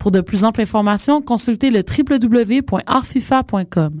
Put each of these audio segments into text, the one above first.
Pour de plus amples informations, consultez le www.artfifa.com.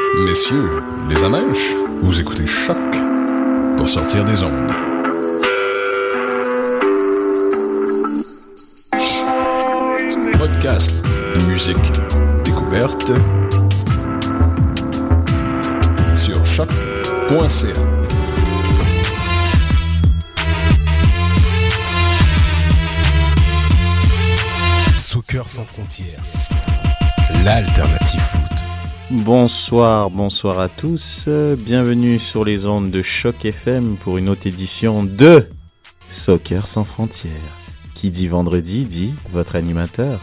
messieurs, les amèches, vous écoutez Choc pour sortir des ondes. Podcast, musique, découverte sur choc.ca. Soccer sans frontières, l'alternative. Bonsoir, bonsoir à tous. Bienvenue sur les ondes de Choc FM pour une autre édition de Soccer sans frontières. Qui dit vendredi dit votre animateur,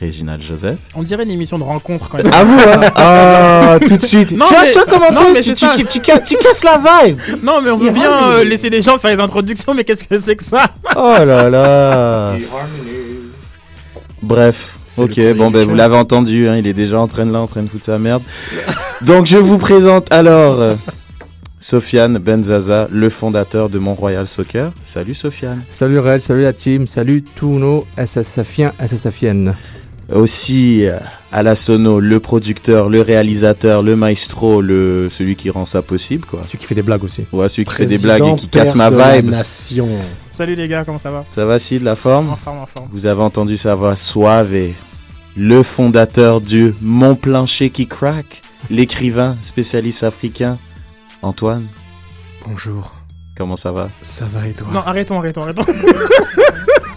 Réginald Joseph. On dirait une émission de rencontre quand même. À vous, hein Ah, tout de suite. Non, tu, vois, mais- tu vois comment non, mais tu, c'est tu, ça. tu, tu ca- tu casses la vibe. Non, mais on veut bien euh, laisser les gens faire les introductions, mais qu'est-ce que c'est que ça? Oh là là. Bref. Ok, bon ben vous l'avez entendu, hein, il est déjà en train de là, en train de foutre sa merde. Donc je vous présente alors euh, Sofiane Benzaza, le fondateur de Mont-Royal Soccer. Salut Sofiane. Salut Réel, salut la team, salut tous nos SSFiens, SSFiennes. Aussi euh, à la sono, le producteur, le réalisateur, le maestro, le celui qui rend ça possible quoi. Celui qui fait des blagues aussi. Ouais, celui qui fait des blagues et qui casse ma vibe. nation. Salut les gars, comment ça va Ça va si de la forme En forme, en forme. Vous avez entendu sa voix suave et le fondateur du Mont Plancher qui craque, l'écrivain spécialiste africain, Antoine. Bonjour, Comment ça va? Ça va et toi? Non, arrêtons, arrêtons, arrêtons.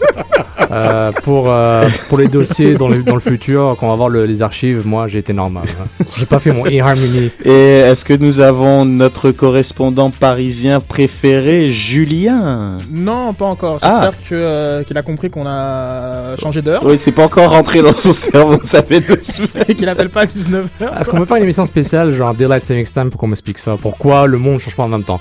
Euh, pour, euh, pour les dossiers dans le, dans le futur, quand on va voir le- les archives, moi j'ai été normal. hein. J'ai pas fait mon e-harmony. Et est-ce que nous avons notre correspondant parisien préféré, Julien? Non, pas encore. Ah. J'espère que, euh, qu'il a compris qu'on a changé d'heure Oui, c'est pas encore rentré dans son cerveau, ça fait deux semaines. et qu'il appelle pas à 19h. Est-ce qu'on peut faire une émission spéciale, genre Daylight Saving Time, pour qu'on m'explique ça? Pourquoi le monde change pas en même temps?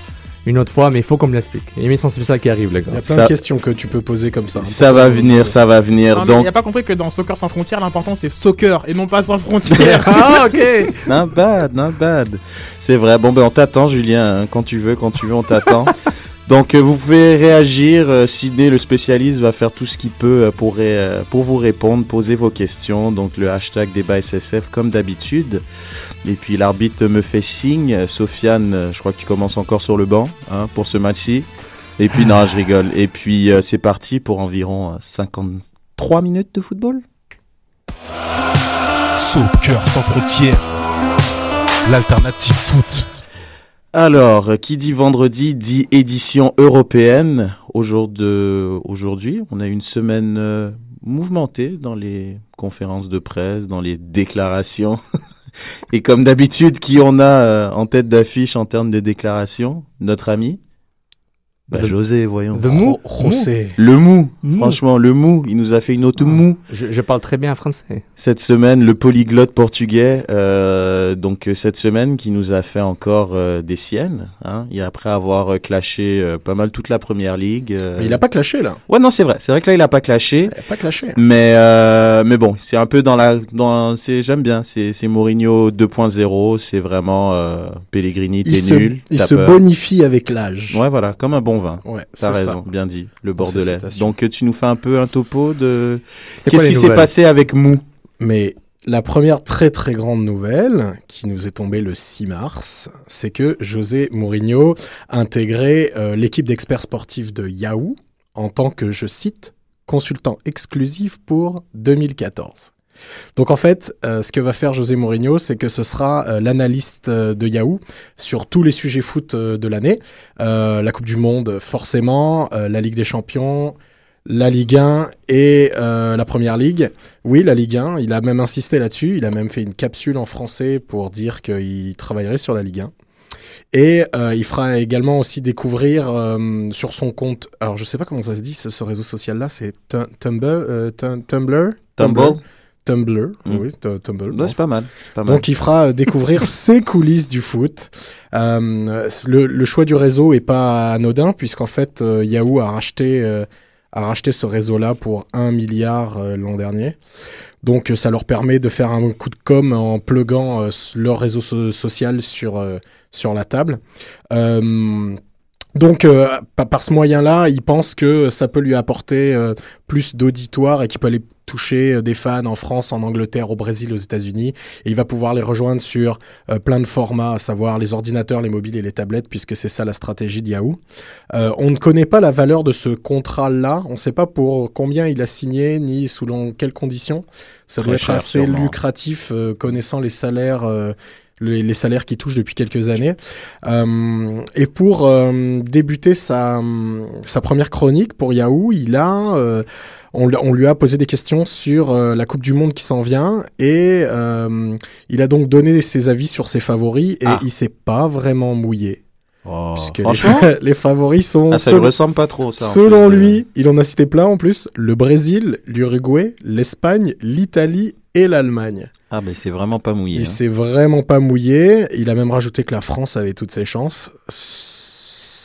Une autre fois, mais il faut qu'on me l'explique. Une émission spéciale qui arrive, les Il y gars. a plein Ça- de questions que tu peux poser comme ça. hein. Ça va venir, ça va venir. Non, mais il Donc, a pas compris que dans Soccer sans frontières, l'important c'est soccer et non pas sans frontières. ah, ok not bad, not bad. C'est vrai. Bon, ben, on t'attend, Julien. hein. Quand tu veux, quand tu veux, on t'attend. Donc, euh, vous pouvez réagir. Euh, Sidney, le spécialiste, va faire tout ce qu'il peut euh, pour, euh, pour vous répondre, poser vos questions. Donc, le hashtag débat SSF, comme d'habitude. Et puis, l'arbitre me fait signe. Euh, Sofiane, euh, je crois que tu commences encore sur le banc hein, pour ce match-ci. Et puis, non, je rigole. Et puis, euh, c'est parti pour environ euh, 53 minutes de football. Soccer sans frontières, l'alternative foot. Alors, euh, qui dit vendredi dit édition européenne. Aujourd'hui, on a une semaine euh, mouvementée dans les conférences de presse, dans les déclarations. Et comme d'habitude, qui on a euh, en tête d'affiche en termes de déclarations Notre ami? Bah, José, voyons. The Mou José. Le mou, Mou. franchement, le mou, il nous a fait une autre mou. je, je parle très bien français. Cette semaine, le polyglotte portugais, euh, donc euh, cette semaine qui nous a fait encore euh, des siennes, hein, et après avoir euh, clashé euh, pas mal toute la première ligue. euh. Mais il a pas clashé là. Ouais, non, c'est vrai, c'est vrai que là il a pas clashé, Il a pas clashé. mais euh, mais bon, c'est un peu dans la, dans, c'est j'aime bien, c'est c'est Mourinho 2.0, c'est vraiment euh, Pellegrini, t'es se, nul, il se peur. bonifie avec l'âge. Ouais, voilà, comme un bon vin. Ouais, T'as raison, ça. bien dit, le bordelais. Donc euh, tu nous fais un peu un topo de qu'est-ce qui s'est passé avec Mou Mais la première très très grande nouvelle qui nous est tombée le 6 mars, c'est que José Mourinho a intégré euh, l'équipe d'experts sportifs de Yahoo en tant que, je cite, consultant exclusif pour 2014. Donc en fait, euh, ce que va faire José Mourinho, c'est que ce sera euh, l'analyste euh, de Yahoo sur tous les sujets foot de l'année. La Coupe du Monde, forcément, la Ligue des Champions, la Ligue 1 et la Première Ligue. Oui, la Ligue 1, il a même insisté là-dessus. Il a même fait une capsule en français pour dire qu'il travaillerait sur la Ligue 1. Et il fera également aussi découvrir sur son compte, alors je sais pas comment ça se dit ce, réseau social-là, c'est Tu- Tumblr, Tu- Tumblr, Tumblr Tumblr, Mm. oui, Tu- Tumblr. Bon. c'est pas mal, c'est pas mal. Donc il fera euh, découvrir ses coulisses du foot. Euh, le, le choix du réseau est pas anodin puisqu'en fait euh, Yahoo a racheté, euh, a racheté ce réseau-là pour 1 milliard l'an dernier. Donc ça leur permet de faire un coup de com en pluguant leur réseau so- social sur, sur la table. Donc, euh, pa- par ce moyen-là, il pense que ça peut lui apporter euh, plus d'auditoire et qu'il peut aller toucher euh, des fans en France, en Angleterre, au Brésil, aux États-Unis. Et il va pouvoir les rejoindre sur euh, plein de formats, à savoir les ordinateurs, les mobiles et les tablettes, puisque c'est ça la stratégie de Yahoo. Euh, on ne connaît pas la valeur de ce contrat-là. On ne sait pas pour combien il a signé, ni selon quelles conditions. Ça Très doit être cher, assez sûrement. lucratif, euh, connaissant les salaires. euh, les, les salaires qu'il touche depuis quelques années. Euh, et pour euh, débuter sa, sa première chronique pour Yahoo, il a, euh, on, lui- on lui a posé des questions sur euh, la Coupe du Monde qui s'en vient et euh, il a donc donné ses avis sur ses favoris et Ah. il s'est pas vraiment mouillé. Oh, puisque les, franchement, les favoris sont, ah, ça lui selon, ressemble pas trop ça. selon plus, euh. lui, il en a cité plein en plus, le Brésil, l'Uruguay, l'Espagne, l'Italie et l'Allemagne. Ah, mais c'est vraiment pas mouillé. Il hein. s'est vraiment pas mouillé. Il a même rajouté que la France avait toutes ses chances.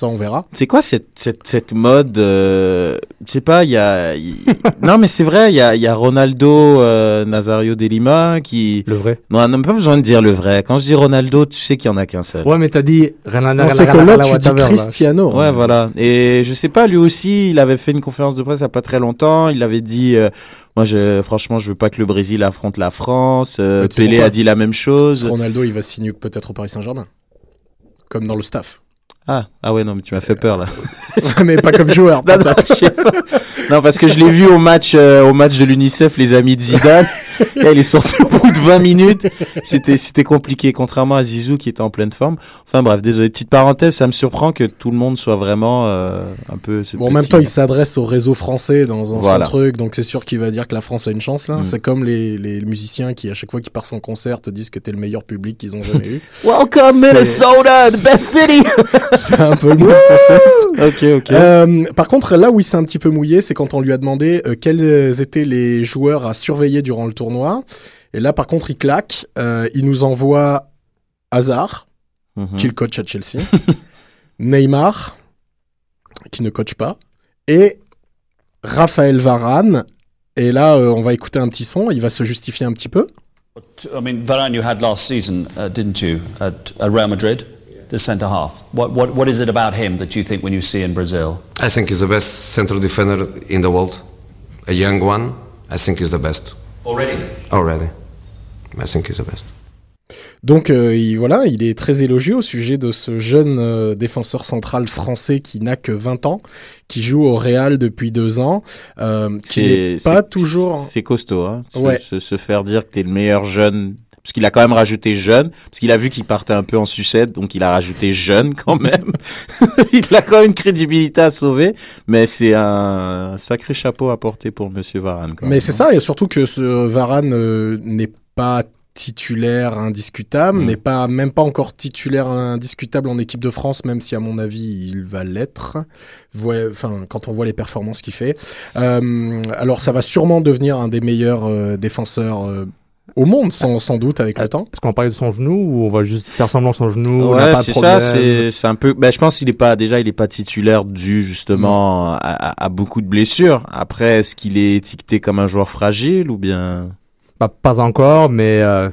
Ça, on verra. C'est quoi cette, cette, cette mode euh, Je sais pas, il y a. non, mais c'est vrai, il y a, il y a Ronaldo euh, Nazario de Lima qui. Le vrai. Non, on n'a même pas besoin de dire le vrai. Quand je dis Ronaldo, tu sais qu'il y en a qu'un seul. Ouais, mais t'as dit c'est que l'autre, tu dis Cristiano. Ouais, voilà. Et je sais pas, lui aussi, il avait fait une conférence de presse il y a pas très longtemps. Il avait dit, euh, moi, je, franchement, je veux pas que le Brésil affronte la France. Euh, Mais tu sais Pelé pourquoi a dit la même chose. Ronaldo, il va signer peut-être au Paris Saint-Germain. Comme dans le staff. Ah, ah ouais, non, mais tu m'as fait peur là. Mais pas comme joueur. Non, non, peut-être. je sais pas. Non, parce que je l'ai vu au match, euh, au match de l'UNICEF, les amis de Zidane. Là, il est sorti au bout de 20 minutes. C'était, c'était compliqué, contrairement à Zizou qui était en pleine forme. Enfin bref, désolé. Petite parenthèse, ça me surprend que tout le monde soit vraiment euh, un peu. Bon, en même temps, il s'adresse au réseau français dans un Voilà. son truc, donc c'est sûr qu'il va dire que la France a une chance là. Mm. C'est comme les, les musiciens qui, à chaque fois qu'ils partent en concert, te disent que t'es le meilleur public qu'ils ont jamais eu. Welcome Minnesota, the best city. c'est un peu le même concept. ok, ok. Euh, par contre, là où il s'est un petit peu mouillé, c'est quand on lui a demandé euh, quels étaient les joueurs à surveiller durant le tournoi. Et là, par contre, il claque. Euh, il nous envoie Hazard, Mhm. qui le coach à Chelsea, Neymar, qui ne coach pas, et Raphaël Varane. Et là, euh, on va écouter un petit son. Il va se justifier un petit peu. I mean, Varane, you had last season, uh, didn't you, at, at Real Madrid, the centre half? What, what, what is it about him that you think when you see in Brazil? I think he's the best central defender in the world. A young one, I think he's the best Already? already. I think he's the best. Donc euh, il, voilà, il est très élogieux au sujet de ce jeune euh, défenseur central français qui n'a que 20 ans, qui joue au Real depuis deux ans, euh, qui n'est C'est- pas toujours... C'est costaud, hein. Se, Ouais. se, se faire dire que t'es le meilleur jeune. Parce qu'il a quand même rajouté jeune, parce qu'il a vu qu'il partait un peu en sucette, donc il a rajouté jeune quand même. il a quand même une crédibilité à sauver, mais c'est un sacré chapeau à porter pour Monsieur Varane. Quand Mais c'est ça, et surtout que ce Varane euh, n'est pas titulaire indiscutable, Mm. n'est pas même pas encore titulaire indiscutable en équipe de France, même si à mon avis il va l'être. Enfin, quand on voit les performances qu'il fait. Euh, alors ça va sûrement devenir un des meilleurs euh, défenseurs au monde, sans, sans doute avec le temps. Est-ce qu'on va parler de son genou ou on va juste faire semblant son genou Ouais, pas de c'est ça, c'est c'est un peu. Ben, je pense qu'il est pas déjà, il est pas titulaire dû justement à, à- à beaucoup de blessures. Après, est-ce qu'il est étiqueté comme un joueur fragile ou bien? Pas, pas encore, mais euh,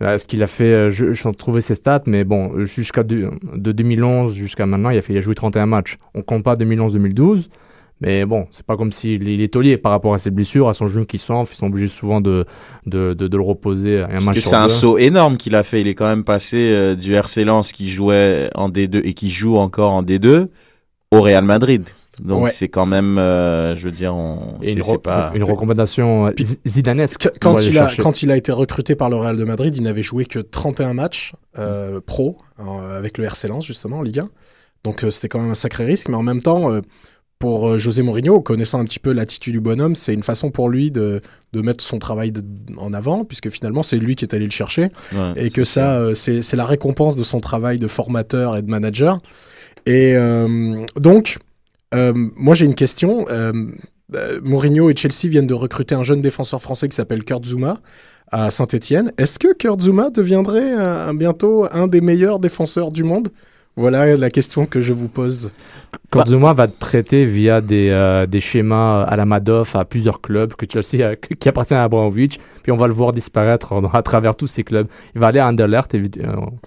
euh, ce qu'il a fait, euh, je, je suis en train de trouver ses stats, mais bon, euh, jusqu'à deux- de 2011 jusqu'à maintenant, il a, fait, il a joué 31 matchs. On compte pas 2011-2012, mais bon, c'est pas comme s'il il est taulier par rapport à ses blessures, à son genou qui s'enfle, ils sont obligés souvent de, de, de, de le reposer un Parce match que c'est un saut énorme qu'il a fait. Il est quand même passé euh, du RC Lens qui jouait en D2 et qui joue encore en D2 au Real Madrid. Donc Ouais. c'est quand même, euh, je veux dire, on, Et une, re- pas. une recommandation euh, zi- zidanesque. Quand il, a, quand il a été recruté par le Real de Madrid, il n'avait joué que 31 matchs euh, pro euh, avec le RC Lens justement en Ligue 1. Donc euh, c'était quand même un sacré risque, mais en même temps, euh, pour euh, José Mourinho, connaissant un petit peu l'attitude du bonhomme, c'est une façon pour lui de, de mettre son travail de- en avant, puisque finalement c'est lui qui est allé le chercher, Ouais, et que ça, euh, c'est la récompense de son travail de formateur et de manager. Et euh, donc, euh, moi j'ai une question. Mourinho et Chelsea viennent de recruter un jeune défenseur français qui s'appelle Kurt Zouma à Saint-Etienne. Est-ce que Kurt Zouma deviendrait bientôt un des meilleurs défenseurs du monde? Voilà la question que je vous pose. Kurt Zouma va être prêté via des, euh, des schémas à la Madoff à plusieurs clubs que Chelsea a- qui appartiennent à Abramovich. Puis on va le voir disparaître à travers tous ces clubs. Il va aller à Anderlecht euh,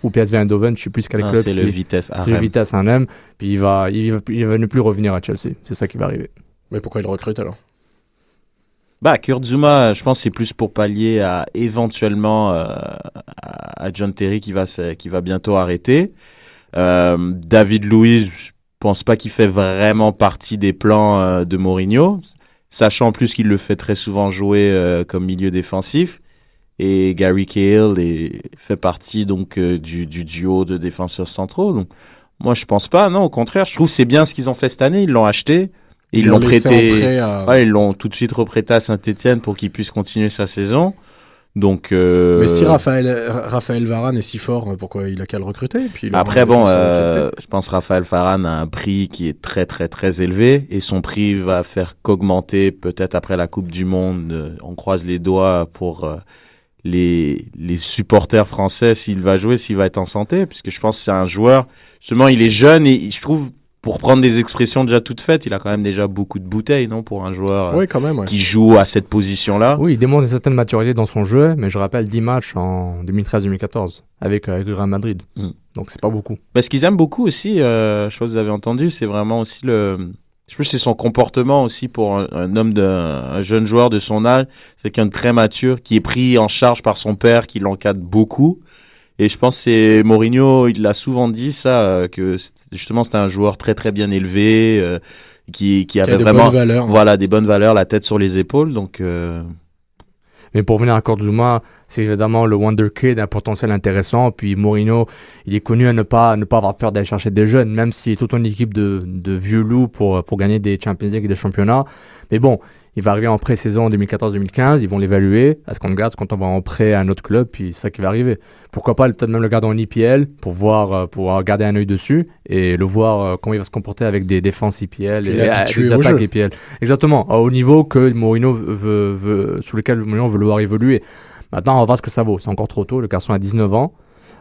ou PSV Eindhoven, je sais plus quel Ah, club. c'est le Vitesse C'est le. Vitesse Arnhem. Puis il va, il, va, il va ne plus revenir à Chelsea. C'est ça qui va arriver. Mais pourquoi il le recrute alors? Bah, Kurt Zuma, je pense que c'est plus pour pallier à éventuellement euh, à John Terry qui va, qui va bientôt arrêter. Euh, David Luiz, je pense pas qu'il fait vraiment partie des plans euh, de Mourinho, sachant en plus qu'il le fait très souvent jouer euh, comme milieu défensif. Et Gary Cahill est, fait partie donc euh, du, du duo de défenseurs centraux. Donc, moi, je pense pas. Non, au contraire, je trouve que c'est bien ce qu'ils ont fait cette année. Ils l'ont acheté. Et ils l'ont prêté. prêt à- Ouais, ils l'ont tout de suite reprêté à Saint-Etienne pour qu'il puisse continuer sa saison. Donc, euh, Mais si Raphaël, Raphaël Varane est si fort, pourquoi il a qu'à le recruter puis après, bon, euh, je pense Raphaël Varane a un prix qui est très, très, très élevé et son prix va faire qu'augmenter peut-être après la Coupe du Monde. Euh, On croise les doigts pour euh, les, les supporters français s'il va jouer, s'il va être en santé, puisque je pense que c'est un joueur, justement, il est jeune et je trouve, pour prendre des expressions déjà toutes faites, il a quand même déjà beaucoup de bouteilles, non, pour un joueur euh, Oui, quand même. ouais. qui joue à cette position-là. Oui, il démontre une certaine maturité dans son jeu, mais je rappelle 10 matchs en 2013-2014 avec, euh, avec le Real Madrid. Mm. Donc c'est pas beaucoup. Parce qu'ils aiment beaucoup aussi, euh, je pas si vous avez entendu, c'est vraiment aussi le. Je pense que c'est son comportement aussi pour un, un homme, de, un jeune joueur de son âge. C'est quelqu'un de très mature, qui est pris en charge par son père, qui l'encadre beaucoup. Et je pense que c'est Mourinho, il l'a souvent dit ça, euh, que c'est- justement c'était un joueur très très bien élevé, euh, qui, qui avait de vraiment bonnes valeurs. voilà, des bonnes valeurs, la tête sur les épaules. Donc, euh, Mais pour venir à Zuma, c'est évidemment le Wonder Kid, un potentiel intéressant. Puis Mourinho, il est connu à ne pas, à ne pas avoir peur d'aller chercher des jeunes, même s'il est toute une équipe de, de vieux loups pour, pour gagner des Champions League et des championnats. Mais bon, il va arriver en pré-saison en 2014-2015, ils vont l'évaluer. Est-ce qu'on le garde, est-ce qu'on t'envoie en prêt à un autre club, puis c'est ça qui va arriver. Pourquoi pas peut-être même le garder en IPL pour voir, euh, pour garder un œil dessus et le voir euh, comment il va se comporter avec des défenses IPL et des au attaques jeu. IPL. Exactement, haut niveau que Mourinho veut, veut, sous lequel Mourinho veut le voir évoluer. Maintenant, on va voir ce que ça vaut. C'est encore trop tôt. Le garçon a 19 ans.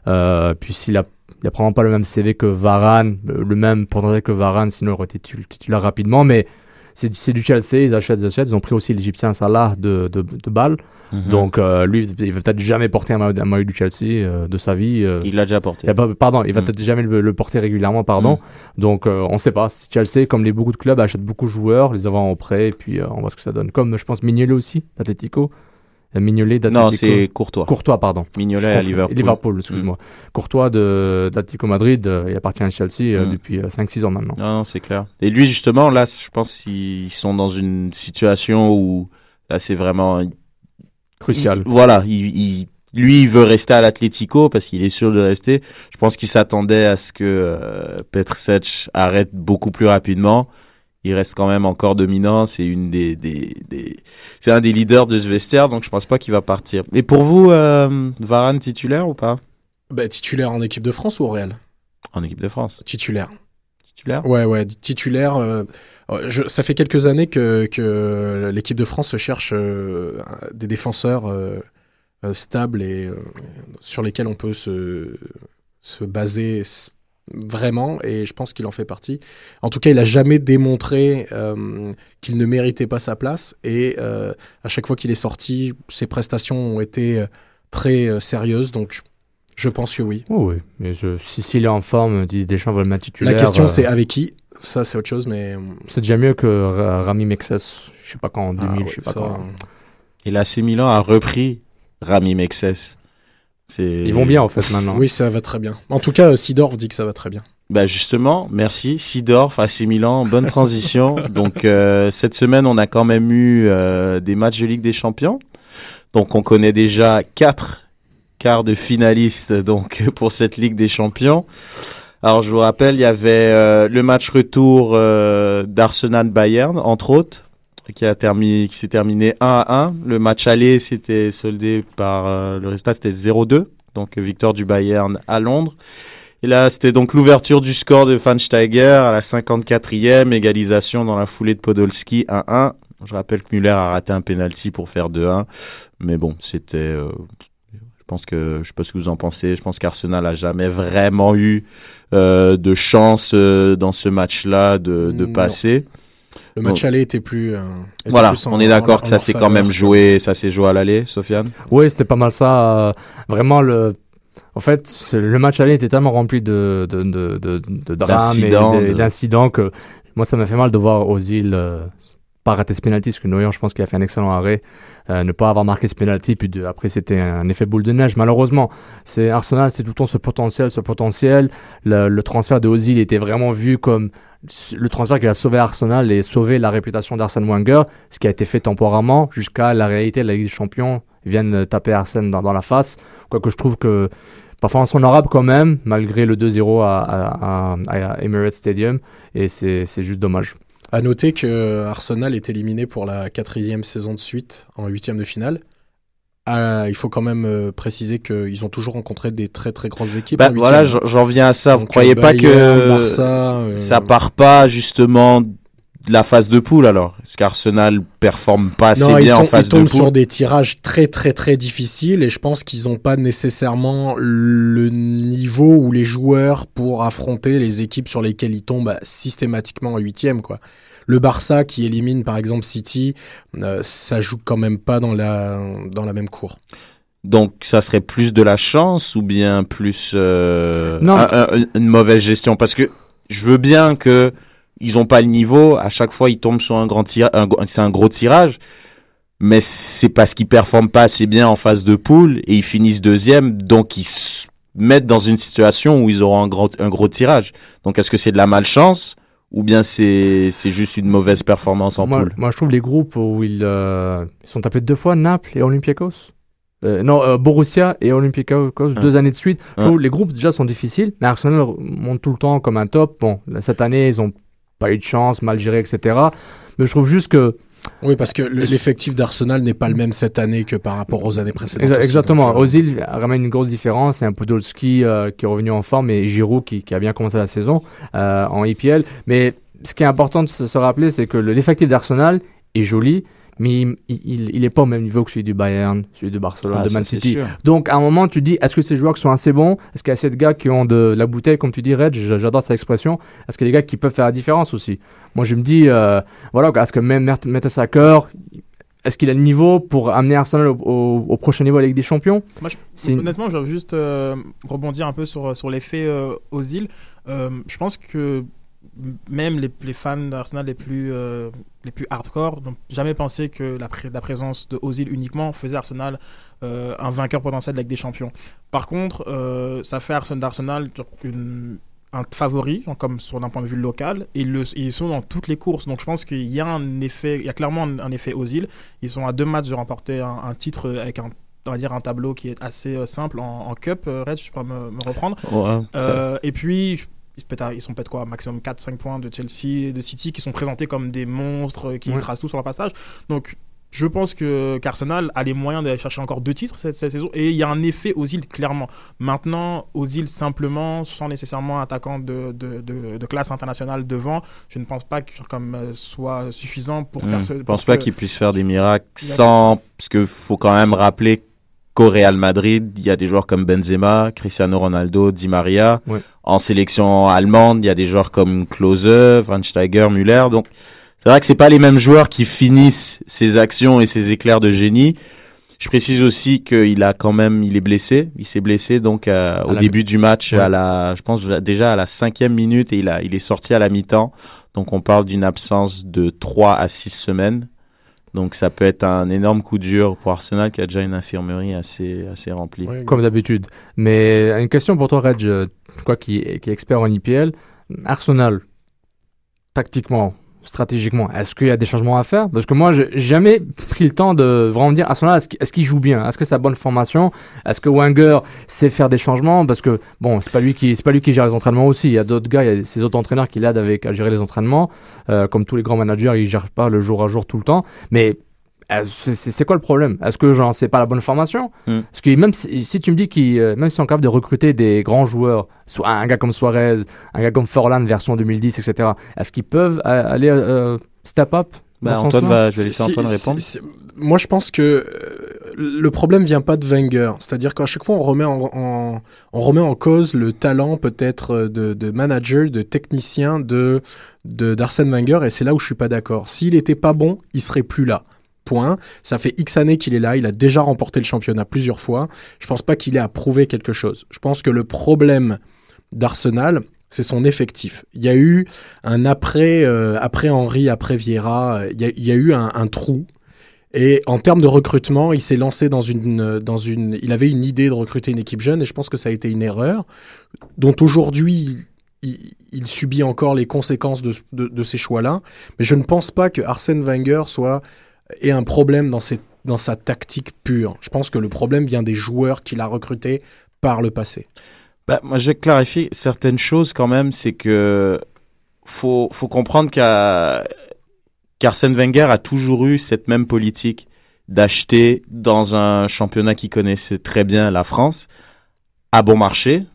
Euh, puis s'il a, il a probablement pas le même CV que Varane, euh, le même potentiel que Varane, sinon il aurait été titu- titulaire rapidement. Mais c'est du- Chelsea, ils achètent, ils achètent. Ils ont pris aussi l'Égyptien Salah de, de, de Bâle. Mhm. Donc euh, lui, il va peut-être jamais porter un maillot, un maillot du Chelsea euh, de sa vie. euh. il l'a déjà porté. Pardon, il va Mm. peut-être jamais le, le porter régulièrement, pardon. Donc, euh, on sait pas. Chelsea, comme les beaucoup de clubs, achètent beaucoup de joueurs, les avant en prêt, et puis on voit ce que ça donne. Comme, je pense, Mignolet aussi, d'Atletico. Euh, Mignolet d'Atletico. Non, c'est Courtois. Courtois, pardon. Mignolet à. Liverpool. Liverpool, excuse-moi. Courtois de- d'Atletico Madrid, euh, il appartient à Chelsea euh, Mm. depuis 5-6 ans maintenant. Non, non, c'est clair. Et lui, justement, là, je pense qu'ils sont dans une situation où, là, c'est vraiment... Crucial. il- voilà, il, il- lui, il veut rester à l'Atlético parce qu'il est sûr de rester. Je pense qu'il s'attendait à ce que euh, Petr Sech arrête beaucoup plus rapidement. Il reste quand même encore dominant. C'est une des, des, des- c'est un des leaders de ce vestiaire, donc je pense pas qu'il va partir. Et pour vous, euh, Varane titulaire ou pas? Bah, titulaire en équipe de France ou au Real? En équipe de France. Titulaire. Titulaire? Ouais, ouais, titulaire. euh, je- ça fait quelques années que, que l'équipe de France cherche euh, des défenseurs stables et sur lesquels on peut se, se baser vraiment, et je pense qu'il en fait partie. En tout cas, il a jamais démontré euh, qu'il ne méritait pas sa place, et euh, à chaque fois qu'il est sorti, ses prestations ont été euh, très euh, sérieuses, donc je pense que oui. Oh oui, mais je, si s'il est en forme, Deschamps va le mettre titulaire. La question, euh, c'est avec qui? Ça, c'est autre chose, mais. C'est déjà mieux que Ra- Rami Mexes, je sais pas quand, en Ah 2000, ouais, je sais pas ça, quand. Et l'AC Milan a repris Rami Mexes. C'est... Ils vont bien en fait maintenant. Oui, ça va très bien. En tout cas, Sidorf dit que ça va très bien. Bah justement, merci. Sidorf, AC Milan, bonne transition. Donc euh, cette semaine, on a quand même eu euh, des matchs de Ligue des Champions. Donc on connaît déjà quatre quarts de finalistes donc pour cette Ligue des Champions. Alors je vous rappelle, il y avait euh, le match retour euh, d'Arsenal Bayern entre autres qui a terminé qui s'est terminé 1 à 1. Le match aller s'était soldé par euh, le résultat c'était 0-2. Donc victoire du Bayern à Londres. Et là, c'était donc l'ouverture du score de Van Steiger à la 54e, égalisation dans la foulée de Podolski 1-1. Je rappelle que Müller a raté un penalty pour faire 2-1, mais bon, c'était euh, je pense que je sais pas ce que vous en pensez, je pense qu'Arsenal a jamais vraiment eu euh, de chance euh, dans ce match-là de, de Non. Le match Bon. aller était plus. euh, était Voilà, plus en- on est d'accord que ça s'est quand même joué, ça s'est joué à l'aller, Sofiane? Oui, c'était pas mal ça. euh, vraiment, le... en fait, le match aller était tellement rempli de, de, de, de, de drames D'incidents, et de- de- d'incidents que moi, ça m'a fait mal de voir Ozil euh, pas rater ce penalty, parce que Neuer, je pense qu'il a fait un excellent arrêt, euh, ne pas avoir marqué ce penalty, puis après, c'était un effet boule de neige. Malheureusement, c'est Arsenal, c'est tout le temps ce potentiel, ce potentiel. Le, transfert de Ozil était vraiment vu comme le transfert qui a sauvé Arsenal et sauvé la réputation d'Arsène Wenger, ce qui a été fait temporairement jusqu'à la réalité de la Ligue des Champions viennent taper Arsène dans, la face. Quoique je trouve que performance honorable quand même, malgré le 2-0 à, à- à- à Emirates Stadium, et c'est juste dommage. À noter que Arsenal est éliminé pour la quatrième saison de suite en huitième de finale. Ah, il faut quand même euh, préciser qu'ils ont toujours rencontré des très très grosses équipes. Bah, voilà, j'en viens à ça. Vous Donc, croyez euh, pas que Barça, euh, ça part pas justement de la phase de poule alors? Est-ce qu'Arsenal performe pas assez non, ils, bien en tombent- phase ils de tombent poule? sur des tirages très très très difficiles et je pense qu'ils n'ont pas nécessairement le niveau ou les joueurs pour affronter les équipes sur lesquelles ils tombent bah, systématiquement en huitième quoi. Le Barça qui élimine par exemple City, euh, ça joue quand même pas dans la dans la même cour. Donc ça serait plus de la chance ou bien plus euh, Non. un- un- une mauvaise gestion? Parce que je veux bien que ils ont pas le niveau. À chaque fois, ils tombent sur un grand tirage. C'est un gros tirage. Mais c'est parce qu'ils performent pas assez bien en phase de poule et ils finissent deuxième. Donc ils se mettent dans une situation où ils auront un gros, un gros tirage. Donc est-ce que c'est de la malchance ou bien c'est c'est juste une mauvaise performance en moi, poule moi, je trouve les groupes où ils, euh, ils sont tapés deux fois, Naples et Olympiakos. Euh, non, euh, Borussia et Olympiakos, deux années de suite. Ah. trouve les groupes déjà sont difficiles, mais Arsenal monte tout le temps comme un top. Bon, cette année, ils ont pas eu de chance, mal géré, etc. Mais je trouve juste que Oui, parce que le- l'effectif d'Arsenal n'est pas le même cette année que par rapport aux années précédentes. Exa- aussi, exactement. donc, euh, Ozil ramène une grosse différence. C'est un Podolski euh, qui est revenu en forme et Giroud qui, qui a bien commencé la saison euh, en IPL. Mais ce qui est important de se, rappeler, c'est que le- l'effectif d'Arsenal est joli, mais il, il, il est pas au même niveau que celui du Bayern, celui de Barcelone, Ah, de Man City. Donc à un moment, tu te dis, est-ce que ces joueurs qui sont assez bons Est-ce qu'il y a assez de gars qui ont de la bouteille, comme tu dis, Red J'adore cette expression. Est-ce qu'il y a des gars qui peuvent faire la différence aussi? Moi, je me dis, euh, voilà, est-ce que même Mert- Mertesacker, est-ce qu'il a le niveau pour amener Arsenal au, au- au prochain niveau de la Ligue des Champions? Moi, je- honnêtement, je veux juste euh, rebondir un peu sur, sur l'effet euh, Ozil. Euh, je pense que même les, les fans d'Arsenal les plus euh, les plus hardcore n'ont jamais pensé que la, pré- la présence de Ozil uniquement faisait Arsenal euh, un vainqueur potentiel de la Ligue des Champions. Par contre, euh, ça fait Arsenal d'Arsenal une- un favori, comme sur d'un point de vue local, et ils, le- ils sont dans toutes les courses. Donc je pense qu'il y a un effet, il y a clairement un, un effet Ozil. Ils sont à deux matchs de remporter un, un titre avec un on va dire un tableau qui est assez simple en, en cup. Red, je peux me, me reprendre. Ouais, Euh, et puis, ils, sont peut-être quoi, maximum 4-5 points de Chelsea et de City, qui sont présentés comme des monstres euh, qui Ouais. écrasent tout sur leur passage. Donc, je pense que qu'Arsenal a les moyens d'aller chercher encore deux titres cette, cette saison. Et il y a un effet aux îles, clairement. Maintenant, aux îles, simplement, sans nécessairement attaquant de, de, de- de classe internationale devant, je ne pense pas que comme, euh, soit suffisant pour qu'Arse- Je pour pense pas que- qu'il puisse faire des miracles sans. Parce qu'il faut quand même rappeler qu'au Real Madrid, il y a des joueurs comme Benzema, Cristiano Ronaldo, Di Maria. Ouais. En sélection allemande, il y a des joueurs comme Klose, Van Steiger, Müller. Donc, c'est vrai que c'est pas les mêmes joueurs qui finissent ces actions et ces éclairs de génie. Je précise aussi qu'il a quand même, il est blessé. Il s'est blessé donc euh, au début du match, Ouais. à la, je pense déjà à la cinquième minute et il a, il est sorti à la mi-temps. Donc on parle d'une absence de 3 à 6 semaines. Donc ça peut être un énorme coup dur pour Arsenal qui a déjà une infirmerie assez, assez remplie. Comme d'habitude. Mais une question pour toi, Reg, euh, toi qui, qui est expert en IPL. Arsenal, tactiquement, stratégiquement, est-ce qu'il y a des changements à faire? Parce que moi, j'ai jamais pris le temps de vraiment me dire Arsenal, est-ce qu'il est-ce qu'il joue bien? Est-ce que c'est la bonne formation? Est-ce que Wenger sait faire des changements? Parce que, bon, c'est pas lui qui pas lui qui gère les entraînements aussi. Il y a d'autres gars, il y a ces autres entraîneurs qui l'aident avec à gérer les entraînements. Euh, comme tous les grands managers, ils gèrent pas le jour à jour tout le temps. Mais c'est- c'est quoi le problème? Est-ce que genre c'est pas la bonne formation? Hmm. Parce que même si, si tu me dis qu'ils euh, même s'ils sont capables de recruter des grands joueurs, soit un gars comme Suarez, un gars comme Forlan version 2010, etc. Est-ce qu'ils peuvent euh, aller euh, step up Bah, Antoine va, je vais laisser Si- Antoine si- répondre. si- moi, je pense que euh, le problème vient pas de Wenger. C'est-à-dire qu'à chaque fois, on remet en, en- on remet en cause le talent peut-être de, de manager, de technicien de de- d'Arsène Wenger, et c'est là où je suis pas d'accord. S'il était pas bon, il serait plus là. Point. Ça fait X années qu'il est là. Il a déjà remporté le championnat plusieurs fois. Je pense pas qu'il ait à prouver quelque chose. Je pense que le problème d'Arsenal, c'est son effectif. Il y a eu un après, euh, après Henry, après Vieira, il y a, eu un, trou. Et en termes de recrutement, il s'est lancé dans une, dans une. Il avait une idée de recruter une équipe jeune et je pense que ça a été une erreur, dont aujourd'hui il, subit encore les conséquences de, de, de ces choix-là. Mais je ne pense pas que Arsène Wenger soit ait un problème dans, dans sa tactique pure. Je pense que le problème vient des joueurs qu'il a recrutés par le passé. Bah, moi, je vais clarifier certaines choses quand même. C'est que faut, faut comprendre qu'Arsène Wenger a toujours eu cette même politique d'acheter dans un championnat qu'il connaissait très bien, la France, à bon marché,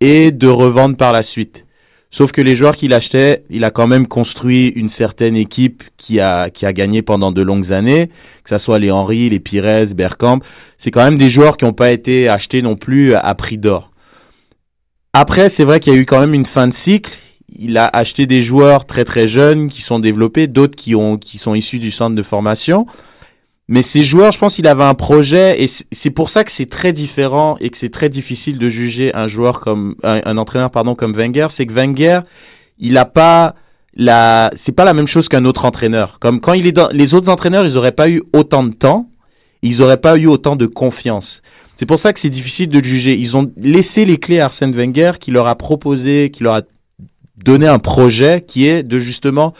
et de revendre par la suite. Sauf que les joueurs qu'il achetait, il a quand même construit une certaine équipe qui a, qui a gagné pendant de longues années, que ça soit les Henry, les Pires, Bergkamp. C'est quand même des joueurs qui n'ont pas été achetés non plus à prix d'or. Après, c'est vrai qu'il y a eu quand même une fin de cycle. Il a acheté des joueurs très très jeunes qui sont développés, d'autres qui ont qui sont issus du centre de formation. Mais ces joueurs, je pense qu'il avait un projet et c'est- pour ça que c'est très différent et que c'est très difficile de juger un joueur comme un, entraîneur pardon comme Wenger, c'est que Wenger, il a pas la c'est pas la même chose qu'un autre entraîneur. Comme quand il est dans les autres entraîneurs, ils auraient pas eu autant de temps, ils auraient pas eu autant de confiance. C'est pour ça que c'est difficile de juger. Ils ont laissé les clés à Arsène Wenger qui leur a proposé, qui leur a donné un projet qui est de justement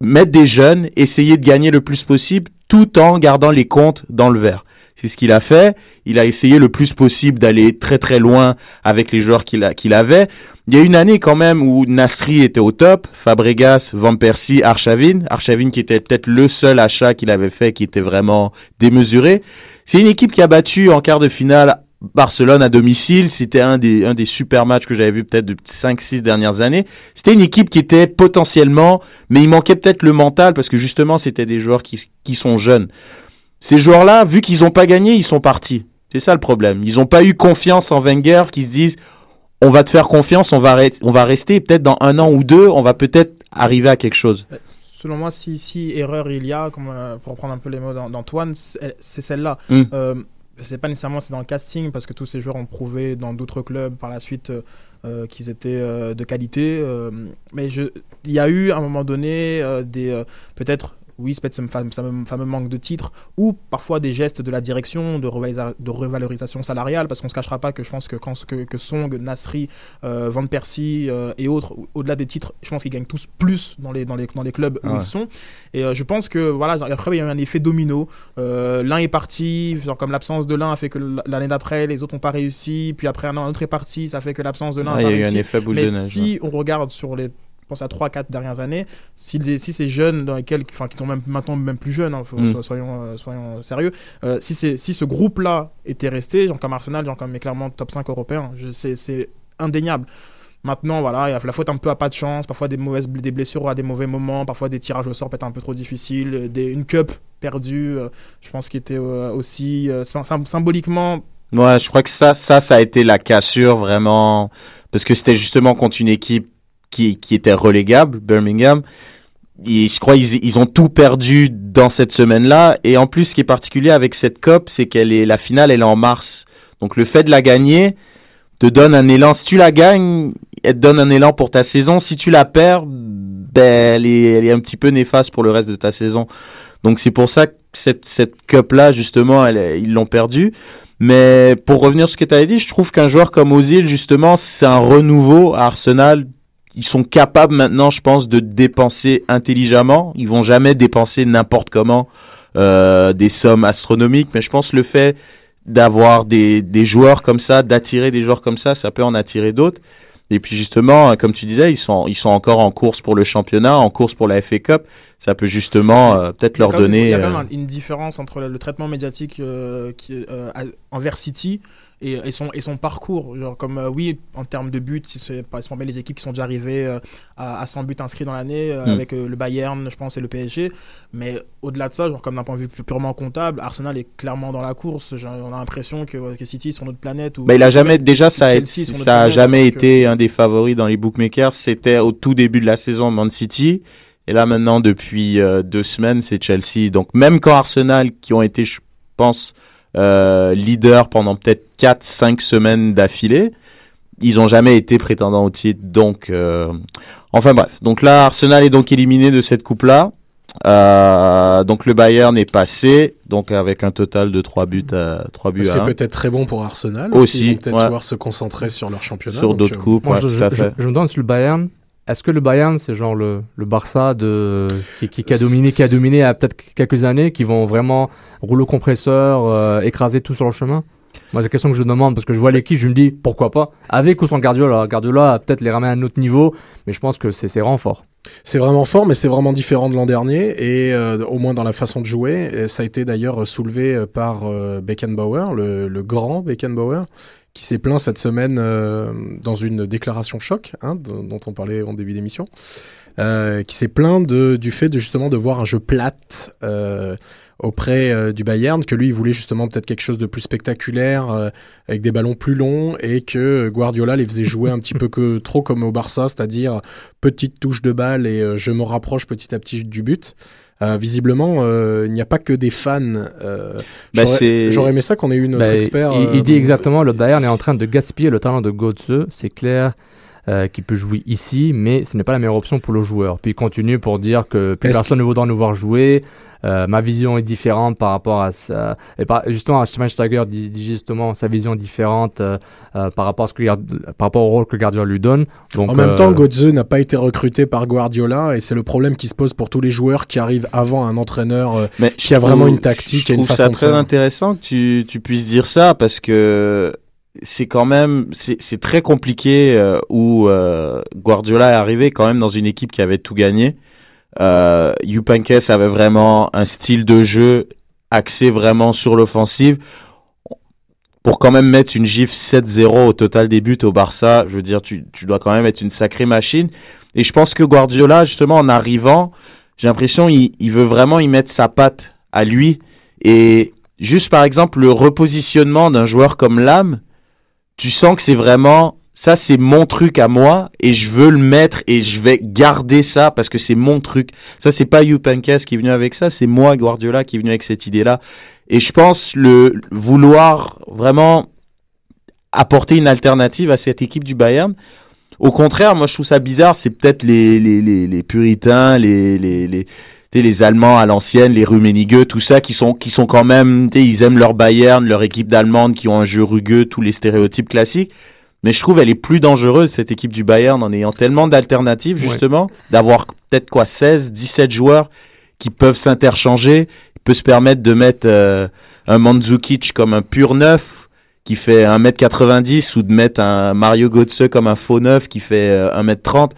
mettre des jeunes, essayer de gagner le plus possible tout en gardant les comptes dans le vert. C'est ce qu'il a fait. Il a essayé le plus possible d'aller très très loin avec les joueurs qu'il avait. Il y a une année quand même où Nasri était au top, Fabregas, Van Persie, Arshavin. Arshavin qui était peut-être le seul achat qu'il avait fait qui était vraiment démesuré. C'est une équipe qui a battu en quart de finale Barcelone à domicile. C'était un des, un des super matchs que j'avais vu peut-être de 5-6 dernières années. C'était une équipe qui était potentiellement, mais il manquait peut-être le mental parce que justement c'était des joueurs qui, qui sont jeunes. Ces joueurs-là, vu qu'ils n'ont pas gagné, ils sont partis. C'est ça le problème. Ils n'ont pas eu confiance en Wenger qui se disent on va te faire confiance, on va, on va rester, peut-être dans un an ou deux, on va peut-être arriver à quelque chose. Selon moi, si, si erreur il y a, comme, euh, pour reprendre un peu les mots d'An- d'Antoine, c'est c'est celle-là. Mm. Euh, c'est pas nécessairement c'est dans le casting parce que tous ces joueurs ont prouvé dans d'autres clubs par la suite euh, euh, qu'ils étaient euh, de qualité. mais il y a eu à un moment donné des peut-être oui, c'est peut-être ce fameux, manque de titres, ou parfois des gestes de la direction de, revalorisation salariale, parce qu'on se cachera pas que je pense que quand que, que Song, Nasri, euh, Van Persie euh, et autres, au- au-delà des titres, je pense qu'ils gagnent tous plus dans les, dans les, dans les clubs où Ouais. ils sont. Et euh, je pense que voilà, après il y a eu un effet domino. L'un est parti, genre, comme l'absence de l'un a fait que l'année d'après les autres n'ont pas réussi, puis après un autre est parti, ça fait que l'absence de l'un y pas a eu un effet boule Mais de neige, si on regarde sur les je pense à 3-4 dernières années, si, les- si ces jeunes dans lesquels, enfin qui sont même maintenant même plus jeunes, hein, faut- Mm. soyons, euh, soyons sérieux, euh, si, ce groupe-là était resté, genre comme Arsenal, genre comme mais clairement top 5 européen, c'est indéniable. Maintenant, voilà, il y a la faute un peu à pas de chance, parfois des mauvaises des blessures à des mauvais moments, parfois des tirages au sort peut-être un peu trop difficiles, des, une cup perdue, euh, je pense qu'il était euh, aussi euh, sym- symboliquement Ouais, je crois que ça, ça, ça a été la cassure vraiment, parce que c'était justement contre une équipe qui, était relégable, Birmingham. Et je crois ils, ils ont tout perdu dans cette semaine-là. Et en plus, ce qui est particulier avec cette COP, c'est qu'elle est, la finale, elle est en mars. Donc le fait de la gagner te donne un élan. Si tu la gagnes, elle te donne un élan pour ta saison. Si tu la perds, ben, elle est, un petit peu néfaste pour le reste de ta saison. Donc c'est pour ça que cette, cette cup-là, justement, ils l'ont perdue. Mais pour revenir sur ce que tu avais dit, je trouve qu'un joueur comme Ozil, justement, c'est un renouveau à Arsenal. Ils sont capables maintenant, je pense, de dépenser intelligemment. Ils vont jamais dépenser n'importe comment euh, des sommes astronomiques. Mais je pense le fait d'avoir des, des joueurs comme ça, d'attirer des joueurs comme ça, ça peut en attirer d'autres. Et puis justement, comme tu disais, ils sont, ils sont encore en course pour le championnat, en course pour la FA Cup. Ça peut justement euh, peut-être leur donner... Il y a quand euh, même un- une différence entre le, traitement médiatique euh, qui, euh, envers City et, et son, et son parcours. Genre, comme euh, oui, en termes de buts, si c'est par exemple les équipes qui sont déjà arrivées euh, à, à 100 buts inscrits dans l'année, euh, Mm. avec le Bayern, je pense, et le PSG. Mais au-delà de ça, genre, comme d'un point de vue purement comptable, Arsenal est clairement dans la course. Genre, on a l'impression que, que City est sur notre planète. Ou, Bah, il a jamais, déjà, ça a, jamais été un des favoris dans les bookmakers. C'était au tout début de la saison Man City. Et là, maintenant, depuis deux semaines, c'est Chelsea. Donc, même quand Arsenal, qui ont été, je pense, euh, leaders pendant peut-être 4-5 semaines d'affilée, ils ont jamais été prétendants au titre. Donc, euh, enfin bref. Donc là, Arsenal est donc éliminé de cette coupe-là. Euh, donc le Bayern est passé, donc avec un total de 3 buts à 3 buts C'est peut-être très bon pour Arsenal. Aussi, Ils vont peut-être ouais. pouvoir se concentrer sur leur championnat. Sur d'autres euh, coupes, Moi, ouais, je, tout à je- fait. je me demande sur le Bayern. Est-ce que le Bayern, c'est genre le, le Barça de, qui, qui, qui a dominé, qui a dominé à peut-être quelques années, qui vont vraiment rouler au compresseur, euh, écraser tout sur leur chemin? Moi, c'est la question que je demande parce que je vois l'équipe, je me dis pourquoi pas? Avec ou sans Guardiola Guardiola peut-être les ramener à un autre niveau, mais je pense que c'est vraiment fort. C'est vraiment fort, mais c'est vraiment différent de l'an dernier, et euh, au moins dans la façon de jouer. Ça a été d'ailleurs soulevé euh, par euh, Beckenbauer, le, le grand Beckenbauer, qui s'est plaint cette semaine euh, dans une déclaration choc, hein, dont on parlait en début d'émission, euh, qui s'est plaint de, du fait de justement de voir un jeu plate euh, auprès du Bayern, que lui il voulait justement peut-être quelque chose de plus spectaculaire, avec des ballons plus longs, et que Guardiola les faisait jouer un petit peu que trop comme au Barça, c'est-à-dire petite touche de balle et je me rapproche petit à petit du but. Euh, visiblement, euh, il n'y a pas que des fans. euh, Bah, j'aurais- aimé ça qu'on ait eu notre Bah, expert. il, euh, il dit exactement, le Bayern est en train de gaspiller le talent de Götze. C'est clair euh, qu'il peut jouer ici, mais ce n'est pas la meilleure option pour le joueur. Puis il continue pour dire que plus personne ne voudra nous voir jouer. Euh, ma vision est différente par rapport à ça. Et par, justement, Schweinsteiger dit, dit justement sa vision est différente euh, euh, par, rapport à ce que, par rapport au rôle que Guardiola lui donne. Donc, En même euh, temps, Götze n'a pas été recruté par Guardiola et c'est le problème qui se pose pour tous les joueurs qui arrivent avant un entraîneur euh, Mais qui a je vraiment trouve- une tactique je et une trouve façon ça de très faire. intéressant que tu, tu puisses dire ça parce que c'est quand même c'est très compliqué euh, où euh, Guardiola est arrivé quand même dans une équipe qui avait tout gagné. Euh, avait vraiment un style de jeu axé vraiment sur l'offensive. Pour quand même mettre une gifle 7-0 au total des buts au Barça, je veux dire, tu, dois quand même être une sacrée machine. Et je pense que Guardiola, justement, en arrivant, j'ai l'impression il, veut vraiment y mettre sa patte à lui. Et juste par exemple, le repositionnement d'un joueur comme Lam, tu sens que c'est vraiment ça, c'est mon truc à moi et je veux le mettre et je vais garder ça parce que c'est mon truc. Ça, c'est pas Youpenkes qui est venu avec ça, c'est moi, Guardiola, qui est venu avec cette idée-là. Et je pense le vouloir vraiment apporter une alternative à cette équipe du Bayern. Au contraire, moi je trouve ça bizarre, c'est peut-être les, les, les, les puritains, les, les, les, les Allemands à l'ancienne, les Rummenigge, tout ça, qui sont, qui sont quand même, ils aiment leur Bayern, leur équipe d'Allemande, qui ont un jeu rugueux, tous les stéréotypes classiques. Mais je trouve elle est plus dangereuse, cette équipe du Bayern, en ayant tellement d'alternatives, justement, d'avoir peut-être quoi, 16, 17 joueurs qui peuvent s'interchanger, Il peut se permettre de mettre euh, un Mandzukic comme un pur neuf, qui fait 1m90, ou de mettre un Mario Götze comme un faux neuf qui fait euh, 1m30.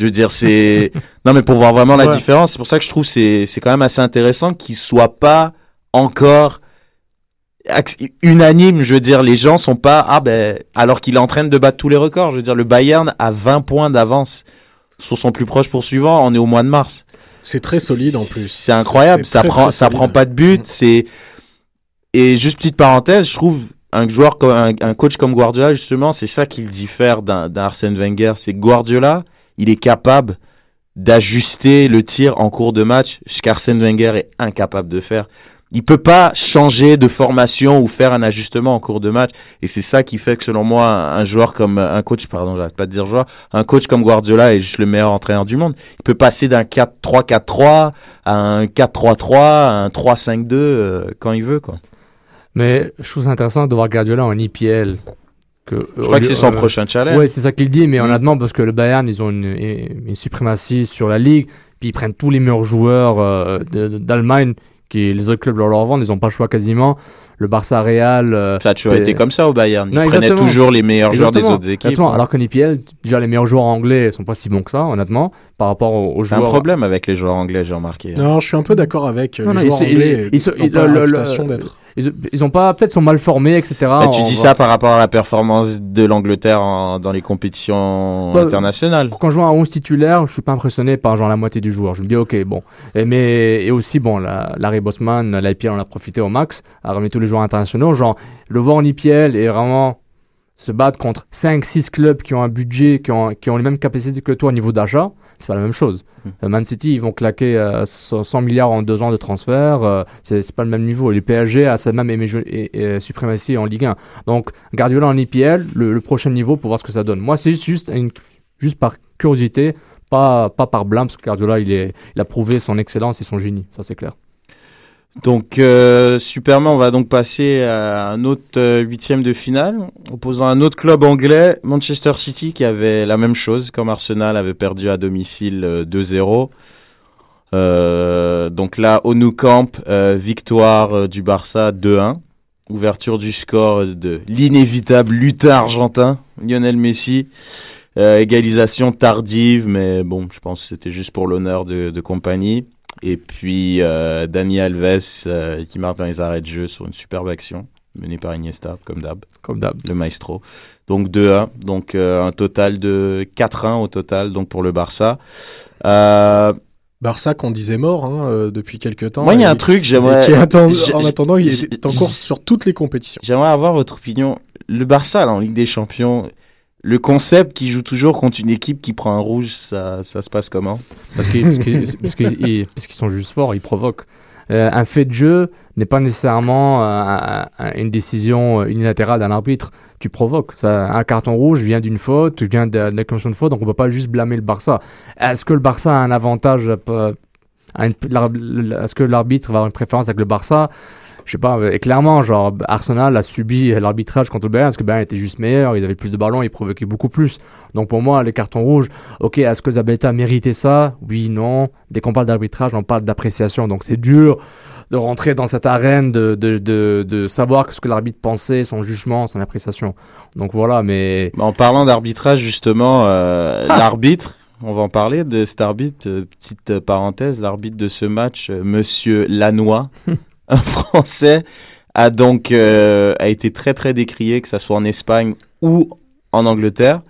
Je veux dire, c'est... non, mais pour voir vraiment la Ouais. différence, c'est pour ça que je trouve c'est c'est quand même assez intéressant qu'il soit pas encore unanime. Je veux dire, les gens sont pas... Ah ben, alors qu'il est en train de battre tous les records. Je veux dire, le Bayern a 20 points d'avance sur son plus proche poursuivant. On est au mois de mars. C'est très solide en plus. C'est incroyable. Ça très, prend, très ça prend pas de but. C'est et juste petite parenthèse, je trouve un joueur comme un, un coach comme Guardiola justement, c'est ça qui le diffère d'un Arsène Wenger. C'est Guardiola, il est capable d'ajuster le tir en cours de match, ce qu'Arsène Wenger est incapable de faire. Il peut pas changer de formation ou faire un ajustement en cours de match. Et c'est ça qui fait que, selon moi, un joueur comme, un coach, pardon, j'arrête pas de dire joueur, un coach comme Guardiola est juste le meilleur entraîneur du monde. Il peut passer d'un 4-3-4-3 à un 4-3-3, à un 3-5-2, euh, quand il veut, quoi. Mais je trouve ça intéressant de voir Guardiola en IPL. Que, Je crois que c'est son prochain challenge. Oui, c'est ça qu'il dit, mais Mm. honnêtement, parce que le Bayern, ils ont une, une suprématie sur la ligue, puis ils prennent tous les meilleurs joueurs euh, d'Allemagne, qui les autres clubs leur leur vendent, ils n'ont pas le choix quasiment. Le Barça Real. euh, Ça a toujours été comme ça au Bayern. Ils Non, prenaient toujours les meilleurs joueurs des autres équipes. Exactement. hein. Alors qu'en IPL, déjà les meilleurs joueurs anglais sont pas si bons que ça, honnêtement, par rapport aux, aux C'est un joueurs. problème avec les joueurs anglais, j'ai remarqué. Non, je suis un peu d'accord avec euh, Non, les non, joueurs ils- anglais. ils- ils- ils- le- la réputation d'être. Ils, ils ont pas, peut-être sont mal formés, etc. Bah, tu dis ça par rapport à la performance de l'Angleterre dans les compétitions Bah, internationales. Quand je vois un 11 titulaire, je suis pas impressionné par genre la moitié du joueur. Je me dis ok bon. Et mais et aussi bon la, Larry Bosman, l'IPL on a profité au max, a remis tous les joueurs internationaux. Genre le voir en IPL et vraiment se battre contre 5-6 clubs qui ont un budget, qui ont, qui ont les mêmes capacités que toi au niveau d'achat, c'est pas la même chose. Euh, Man City, ils vont claquer euh, 100 milliards en deux ans de transfert, euh, c'est pas le même niveau. Et le PSG a sa même suprématie en Ligue 1. Donc Guardiola en IPL, le, le prochain niveau pour voir ce que ça donne. Moi, c'est juste, juste, une- juste par curiosité, pas, pas par blâme, parce que Guardiola, il, est, il a prouvé son excellence et son génie, ça c'est clair. Donc, euh, Superman, on va donc passer à un autre euh, huitième de finale, opposant un autre club anglais, Manchester City, qui avait la même chose, comme Arsenal avait perdu à domicile euh, 2-0. Euh, donc là, au Camp, victoire du Barça 2-1. Ouverture du score de l'inévitable lutin argentin, Lionel Messi. Égalisation tardive, mais bon, je pense que c'était juste pour l'honneur de, de compagnie. Et puis euh, Dani Alves euh, qui marque dans les arrêts de jeu sur une superbe action menée par Iniesta, comme d'hab. Comme d'hab. Le maestro. Donc 2-1. Donc euh, un total de 4-1 au total donc pour le Barça. Euh, Barça qu'on disait mort hein, depuis quelques temps. Moi, il y a un truc, et j'aimerais- qui attend- j'ai- en attendant, il est en course sur toutes les compétitions. J'aimerais avoir votre opinion. Le Barça, là, en Ligue des Champions, le concept qui joue toujours contre une équipe qui prend un rouge, ça, ça se passe comment? Parce qu'ils parce parce parce sont juste forts, ils provoquent. Euh, un fait de jeu n'est pas nécessairement euh, un- un- une décision unilatérale d'un arbitre. Tu provoques. Ça, un carton rouge vient d'une faute, vient d'une commission de faute, donc on ne peut pas juste blâmer le Barça. Est-ce que le Barça a un avantage euh, Est-ce que l'arbitre va avoir une préférence avec le Barça? Je sais pas, euh, et clairement, genre, Arsenal a subi l'arbitrage contre le Bayern parce que Bayern était juste meilleur, ils avaient plus de ballons, ils provoquaient beaucoup plus. Donc pour moi, les cartons rouges, ok, est-ce que Zabeta méritait ça? Oui, non. Dès qu'on parle d'arbitrage, on parle d'appréciation. Donc c'est dur de rentrer dans cette arène, de, de, de, de savoir ce que l'arbitre pensait, son jugement, son appréciation. Donc voilà, mais... En parlant d'arbitrage, justement, euh, l'arbitre, on va en parler de cet arbitre, euh, petite parenthèse, l'arbitre de ce match, Monsieur Lannoy, un Français, a donc euh, a été très très décrié, que ça soit en Espagne ou en Angleterre.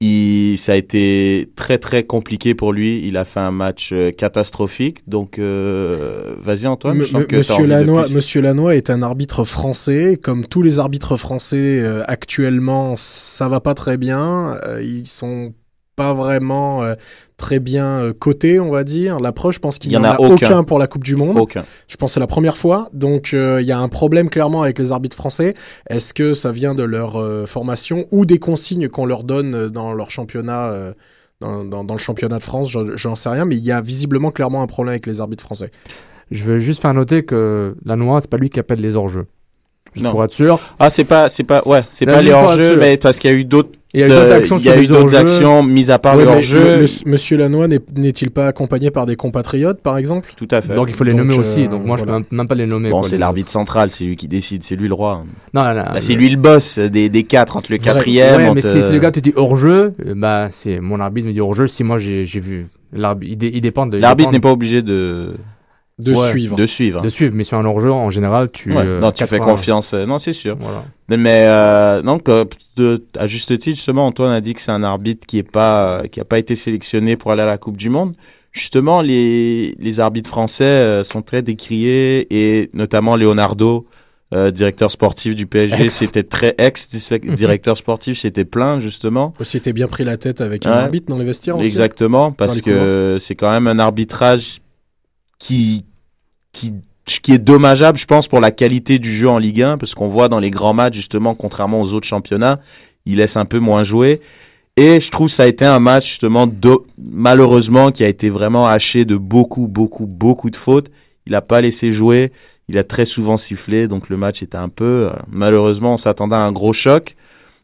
Il, ça a été très très compliqué pour lui. Il a fait un match euh, catastrophique. Donc, euh, vas-y Antoine. je sens m- que Monsieur Lannoy. Monsieur Lannoy est un arbitre français. Comme tous les arbitres français euh, actuellement, ça va pas très bien. Ils sont pas vraiment très bien euh, cotés, on va dire. La preuve, je pense qu'il n'y en en a a aucun. aucun pour la Coupe du Monde. Aucun. Je pense que c'est la première fois. Donc, euh, il y a un problème clairement avec les arbitres français. Est-ce que ça vient de leur euh, formation ou des consignes qu'on leur donne dans leur championnat, euh, dans, dans- dans le championnat de France, j'en sais rien, mais il y a visiblement clairement un problème avec les arbitres français. Je veux juste faire noter que Lannoy, c'est pas lui qui appelle les hors-jeux. Juste Non. pour être sûr. Ah, c'est pas, c'est pas, ouais, c'est pas les hors-jeux, mais parce qu'il y a eu d'autres, Il y a eu d'autres euh, actions il y a sur eu les d'autres actions, mis à part Ouais, le mais hors-jeu. le- le- Monsieur Lannoy n'est- n'est-il pas accompagné par des compatriotes, par exemple? Tout à fait. Donc il faut les Donc, nommer euh, aussi. Donc moi, je voilà. peux même, pas les nommer. Bon, quoi, c'est l'arbitre central, c'est lui qui décide, c'est lui le roi. Non, non, non, Bah, c'est lui le boss des, des quatre, entre le Vrai. quatrième. Ouais, entre- mais si, si le gars te dit hors-jeu, euh, bah, c'est mon arbitre me dit hors-jeu. Si moi j'ai j'ai vu. L'arbitre, il, dé- il dépend de. L'arbitre dépend n'est pas obligé de, De Ouais, suivre. de suivre. de suivre. Mais sur un hors-jeu, en général, tu. Ouais, euh, non, tu fais 80 confiance. euh, Non, c'est sûr. Voilà. Mais euh, donc, euh, de- à juste titre, justement, Antoine a dit que c'est un arbitre qui est pas, qui a pas été sélectionné pour aller à la Coupe du Monde. Justement, les, les arbitres français euh, sont très décriés et notamment Leonardo, euh, directeur sportif du PSG, c'était très ex directeur sportif, c'était plein justement. Aussi, t'es bien pris la tête avec un Ouais. arbitre dans les vestiaires aussi. Exactement, parce que c'est quand même un arbitrage qui, qui, qui est dommageable, je pense, pour la qualité du jeu en Ligue 1, parce qu'on voit dans les grands matchs, justement, contrairement aux autres championnats, il laisse un peu moins jouer. Et je trouve que ça a été un match, justement, malheureusement, qui a été vraiment haché de beaucoup, beaucoup, beaucoup de fautes. Il n'a pas laissé jouer, il a très souvent sifflé, donc le match était un peu... euh, malheureusement, on s'attendait à un gros choc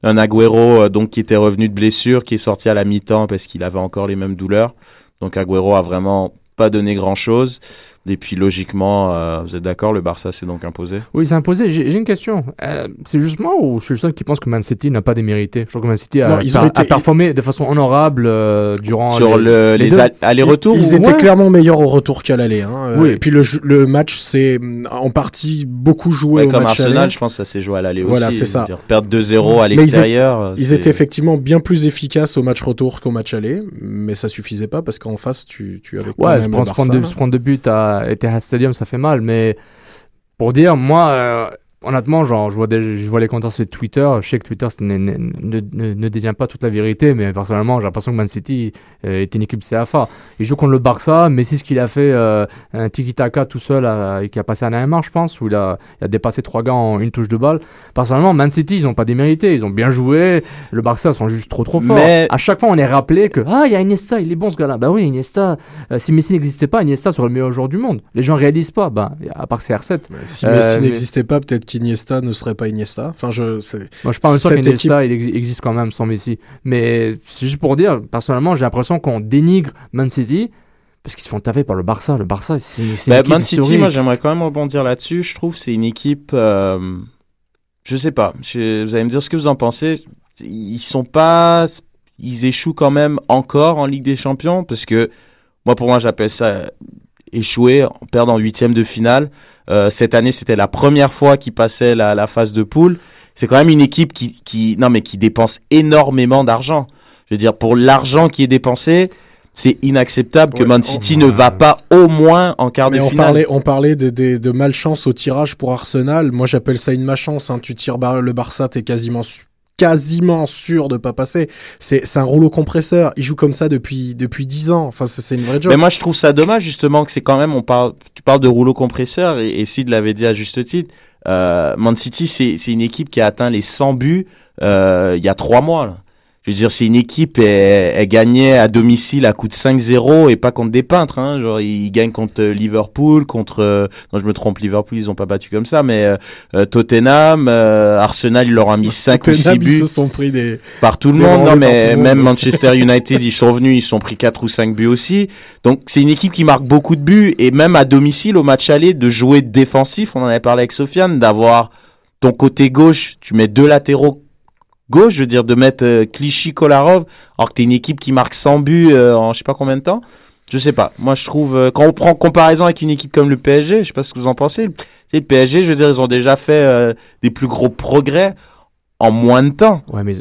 un Agüero euh, donc qui était revenu de blessure, qui est sorti à la mi-temps parce qu'il avait encore les mêmes douleurs. Donc Agüero a vraiment pas donné grand-chose. Et puis logiquement, euh, vous êtes d'accord, le Barça s'est donc imposé? Oui, c'est imposé. J'ai j'ai une question. Euh, c'est juste moi ou je suis le seul qui pense que Man City n'a pas démérité? Je trouve que Man City a, Non, ils ont per- été- a performé de façon honorable euh, durant Sur les, le, les les, deux. a- allers-retours Ils ou- étaient Ouais. clairement meilleurs au retour qu'à l'aller. Hein. Oui. Et puis le, match s'est mm, en partie beaucoup joué Ouais, au comme match Arsenal, aller. je pense que ça s'est joué à l'aller aussi. Voilà, c'est ça. Perdre 2-0 à Mais ils étaient- l'extérieur. Ils c'est- étaient effectivement bien plus efficaces au match retour qu'au match aller, mais ça suffisait pas parce qu'en face, tu, tu avais quand Ouais, même se le prendre, Barça, prendre deux, là. se prendre deux buts à Etihad Stadium, ça fait mal. Mais pour dire, moi, euh, honnêtement, genre, je vois, des, je vois les commentaires sur Twitter. Je sais que Twitter ne, ne, ne, ne détient pas toute la vérité, mais personnellement, j'ai l'impression que Man City euh, est une équipe CFA. Il joue contre le Barça, mais c'est ce qu'il a fait euh, un tiki-taka tout seul euh, et qui a passé un AMR, je pense, où il a, il a dépassé trois gars en une touche de balle. Personnellement, Man City, ils n'ont pas démérité. Ils ont bien joué. Le Barça sont juste trop trop forts. Mais- À chaque fois, on est rappelé que ah, il y a Iniesta, il est bon ce gars-là. Bah oui, Iniesta. euh, si Messi n'existait pas, Iniesta serait le meilleur joueur du monde. Les gens réalisent pas. Bah, à part CR7. Si Euh, Messi mais- n'existait pas, peut-être qu'Iniesta ne serait pas Iniesta. Enfin, je, Moi, je parle sûr qu'Iniesta, il ex- existe quand même sans Messi. Mais c'est juste pour dire, personnellement, j'ai l'impression qu'on dénigre Man City parce qu'ils se font taper par le Barça. Le Barça, c'est une Bah, équipe Man City, historique. moi j'aimerais quand même rebondir là-dessus. Je trouve que c'est une équipe. euh, je sais pas. Je- vous allez me dire ce que vous en pensez. Ils sont pas. Ils échouent quand même encore en Ligue des Champions parce que moi pour moi j'appelle ça échouer, perdre en huitième de finale. Euh, cette année c'était la première fois qu'ils passaient la, la phase de poule. C'est quand même une équipe qui, qui non mais qui dépense énormément d'argent. Je veux dire pour l'argent qui est dépensé. C'est inacceptable que Man on- City ne va pas au moins en quart Mais de on finale. parlait, on parlait de, de, de malchance au tirage pour Arsenal. Moi, j'appelle ça une malchance. Hein. Tu tires le Barça, t'es quasiment, su- quasiment sûr de pas passer. C'est un rouleau compresseur. Il joue comme ça depuis depuis dix ans. Enfin, c'est une vraie job. Mais moi, je trouve ça dommage, justement, que c'est quand même, on parle, tu parles de rouleau compresseur, et, Sid l'avait dit à juste titre, euh, Man City, c'est une équipe qui a atteint les 100 buts euh, il y a trois mois. Je veux dire, c'est une équipe, elle, elle gagnait à domicile à coup de 5-0 et pas contre des peintres. Hein. Genre, ils gagnent contre euh, Liverpool, contre... euh, non, je me trompe, Liverpool, ils ont pas battu comme ça, mais euh, euh, Tottenham, euh, Arsenal, ils leur ont mis 5 ou 6 Tottenham, ils buts se sont pris des. par tout le monde. Non, mais monde. même Manchester United, ils sont venus, ils sont pris 4 ou 5 buts aussi. Donc, c'est une équipe qui marque beaucoup de buts. Et même à domicile, au match aller, de jouer défensif, on en avait parlé avec Sofiane, d'avoir ton côté gauche, tu mets deux latéraux gauche, je veux dire, de mettre euh, Clichy, Kolarov, alors que t'es une équipe qui marque 100 buts euh, en je sais pas combien de temps. Je sais pas. Moi, je trouve, euh, quand on prend comparaison avec une équipe comme le PSG, je sais pas ce que vous en pensez. Le PSG, je veux dire, ils ont déjà fait des plus gros progrès en moins de temps. Ouais, mais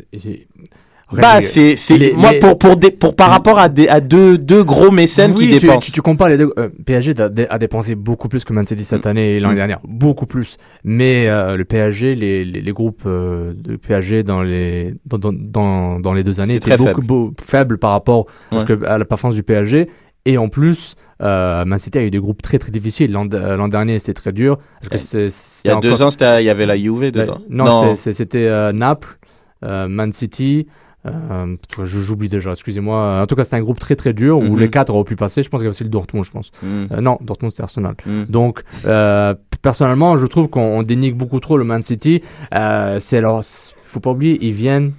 Bah, c'est, c'est, les- moi, les- pour, pour, des, pour par rapport à, des, à deux, deux gros mécènes Oui, qui tu, dépensent. Tu, tu compares les deux. euh, PSG a, a dépensé beaucoup plus que Man City cette année et l'année Mm. dernière. Beaucoup plus. Mais euh, le PSG, les, les, les groupes euh, de PSG dans les, dans, dans, dans, les deux années étaient beaucoup beau- faibles par rapport parce Ouais. que, à la performance du PSG. Et en plus, euh, Man City a eu des groupes très très difficiles. L'an euh, l'an dernier, c'était très dur. Parce que c'est- Il y a deux ans, il y avait la Juve dedans. non, c'était- c'est- c'était Naples, Man City, Euh, J'oublie déjà, excusez-moi. En tout cas, c'était un groupe très très dur où Mhm. les quatre auraient pu passer. Je pense qu'il y avait aussi le Dortmund, je pense. Mm. Euh, non, Dortmund, c'est Arsenal. Mm. Donc, euh, personnellement, je trouve qu'on on dénigre beaucoup trop le Man City. Euh, c'est c- faut pas oublier, ils viennent.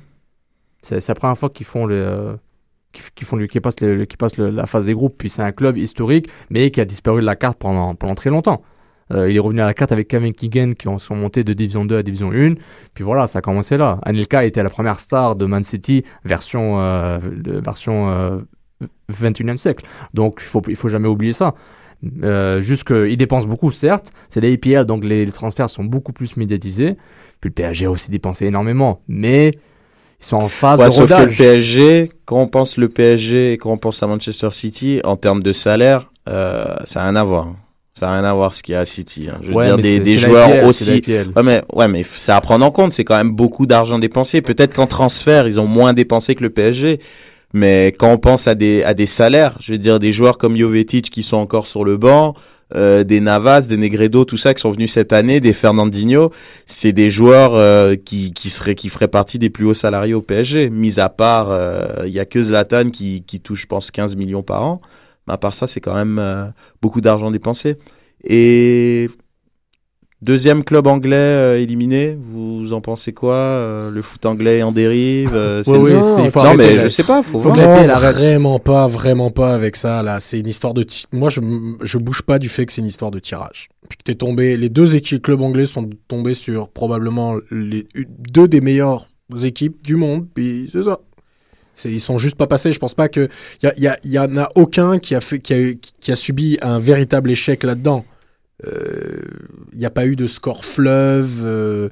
C'est la première fois qu'ils font le. qui, qui font qui passent, le- qui passent le- la phase des groupes. Puis c'est un club historique, mais qui a disparu de la carte pendant, pendant très longtemps. Euh, il est revenu à la carte avec Kevin Keegan qui en sont montés de Division 2 à Division 1. Puis voilà, ça a commencé là. Anelka était la première star de Man City version, euh, version euh, 21e siècle. Donc il faut, il faut jamais oublier ça. Euh, juste qu'ils dépensent beaucoup, certes. C'est les APL, donc les, les transferts sont beaucoup plus médiatisés. Puis le PSG a aussi dépensé énormément. Mais ils sont en phase Ouais, de sauf que le. PSG, quand on pense le PSG et quand on pense à Manchester City, en termes de salaire, euh, ça n'a rien à voir. Ça n'a rien à voir ce qu'il y a à City. hein. Je veux Ouais, dire, des, des joueurs aussi. Ouais, mais, ouais, mais c'est à prendre en compte. C'est quand même beaucoup d'argent dépensé. Peut-être qu'en transfert, ils ont moins dépensé que le PSG. Mais quand on pense à des, à des salaires, je veux dire, des joueurs comme Jovetic qui sont encore sur le banc, euh, des Navas, des Negredo, tout ça qui sont venus cette année, des Fernandinho, c'est des joueurs euh, qui, qui, seraient, qui feraient partie des plus hauts salariés au PSG. Mis à part, euh, il y a que Zlatan qui, qui touche, je pense, 15 millions par an. Mais à part ça, c'est quand même euh, beaucoup d'argent dépensé. Et deuxième club anglais euh, éliminé, vous en pensez quoi Euh, Le foot anglais en dérive euh, c'est Oui, le- oui, il faut Non, mais la- je sais pas, faut, faut voir. la Non, vraiment pas, vraiment pas avec ça. Là, c'est une histoire de. ti- Moi, je je bouge pas du fait que c'est une histoire de tirage. Puis que t'es tombé, les deux équipes clubs anglais sont tombés sur probablement les deux des meilleures équipes du monde. Puis c'est ça. Ils sont juste pas passés. Je pense pas que il y, a- y, a- y en a aucun qui a fait, qui a, qui a subi un véritable échec là-dedans. Il n'y a pas eu de score fleuve. euh,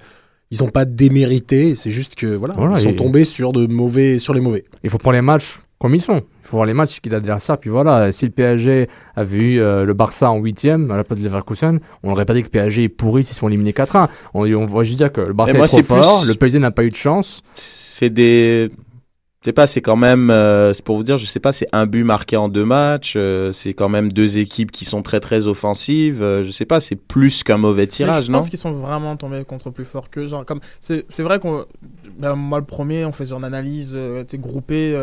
ils n'ont pas démérité. C'est juste que voilà, Voilà, ils sont et- tombés sur de mauvais, sur les mauvais. Il faut prendre les matchs comme ils sont. Il faut voir les matchs qu'il a derrière ça. Puis voilà, si le PSG avait eu euh, le Barça en huitième à la place de Leverkusen, on n'aurait pas dit que le PSG est pourri s'ils se font éliminer 4-1. On, on va juste dire que le Barça moi, est trop plus- fort, le PSG n'a pas eu de chance. c'est des sais pas c'est quand même euh, c'est pour vous dire je sais pas c'est un but marqué en deux matchs euh, c'est quand même deux équipes qui sont très très offensives euh, je sais pas c'est plus qu'un mauvais tirage je non? pense qu'ils sont vraiment tombés contre plus fort que genre comme c'est vrai qu'on ben, moi le premier on faisait une analyse euh, groupée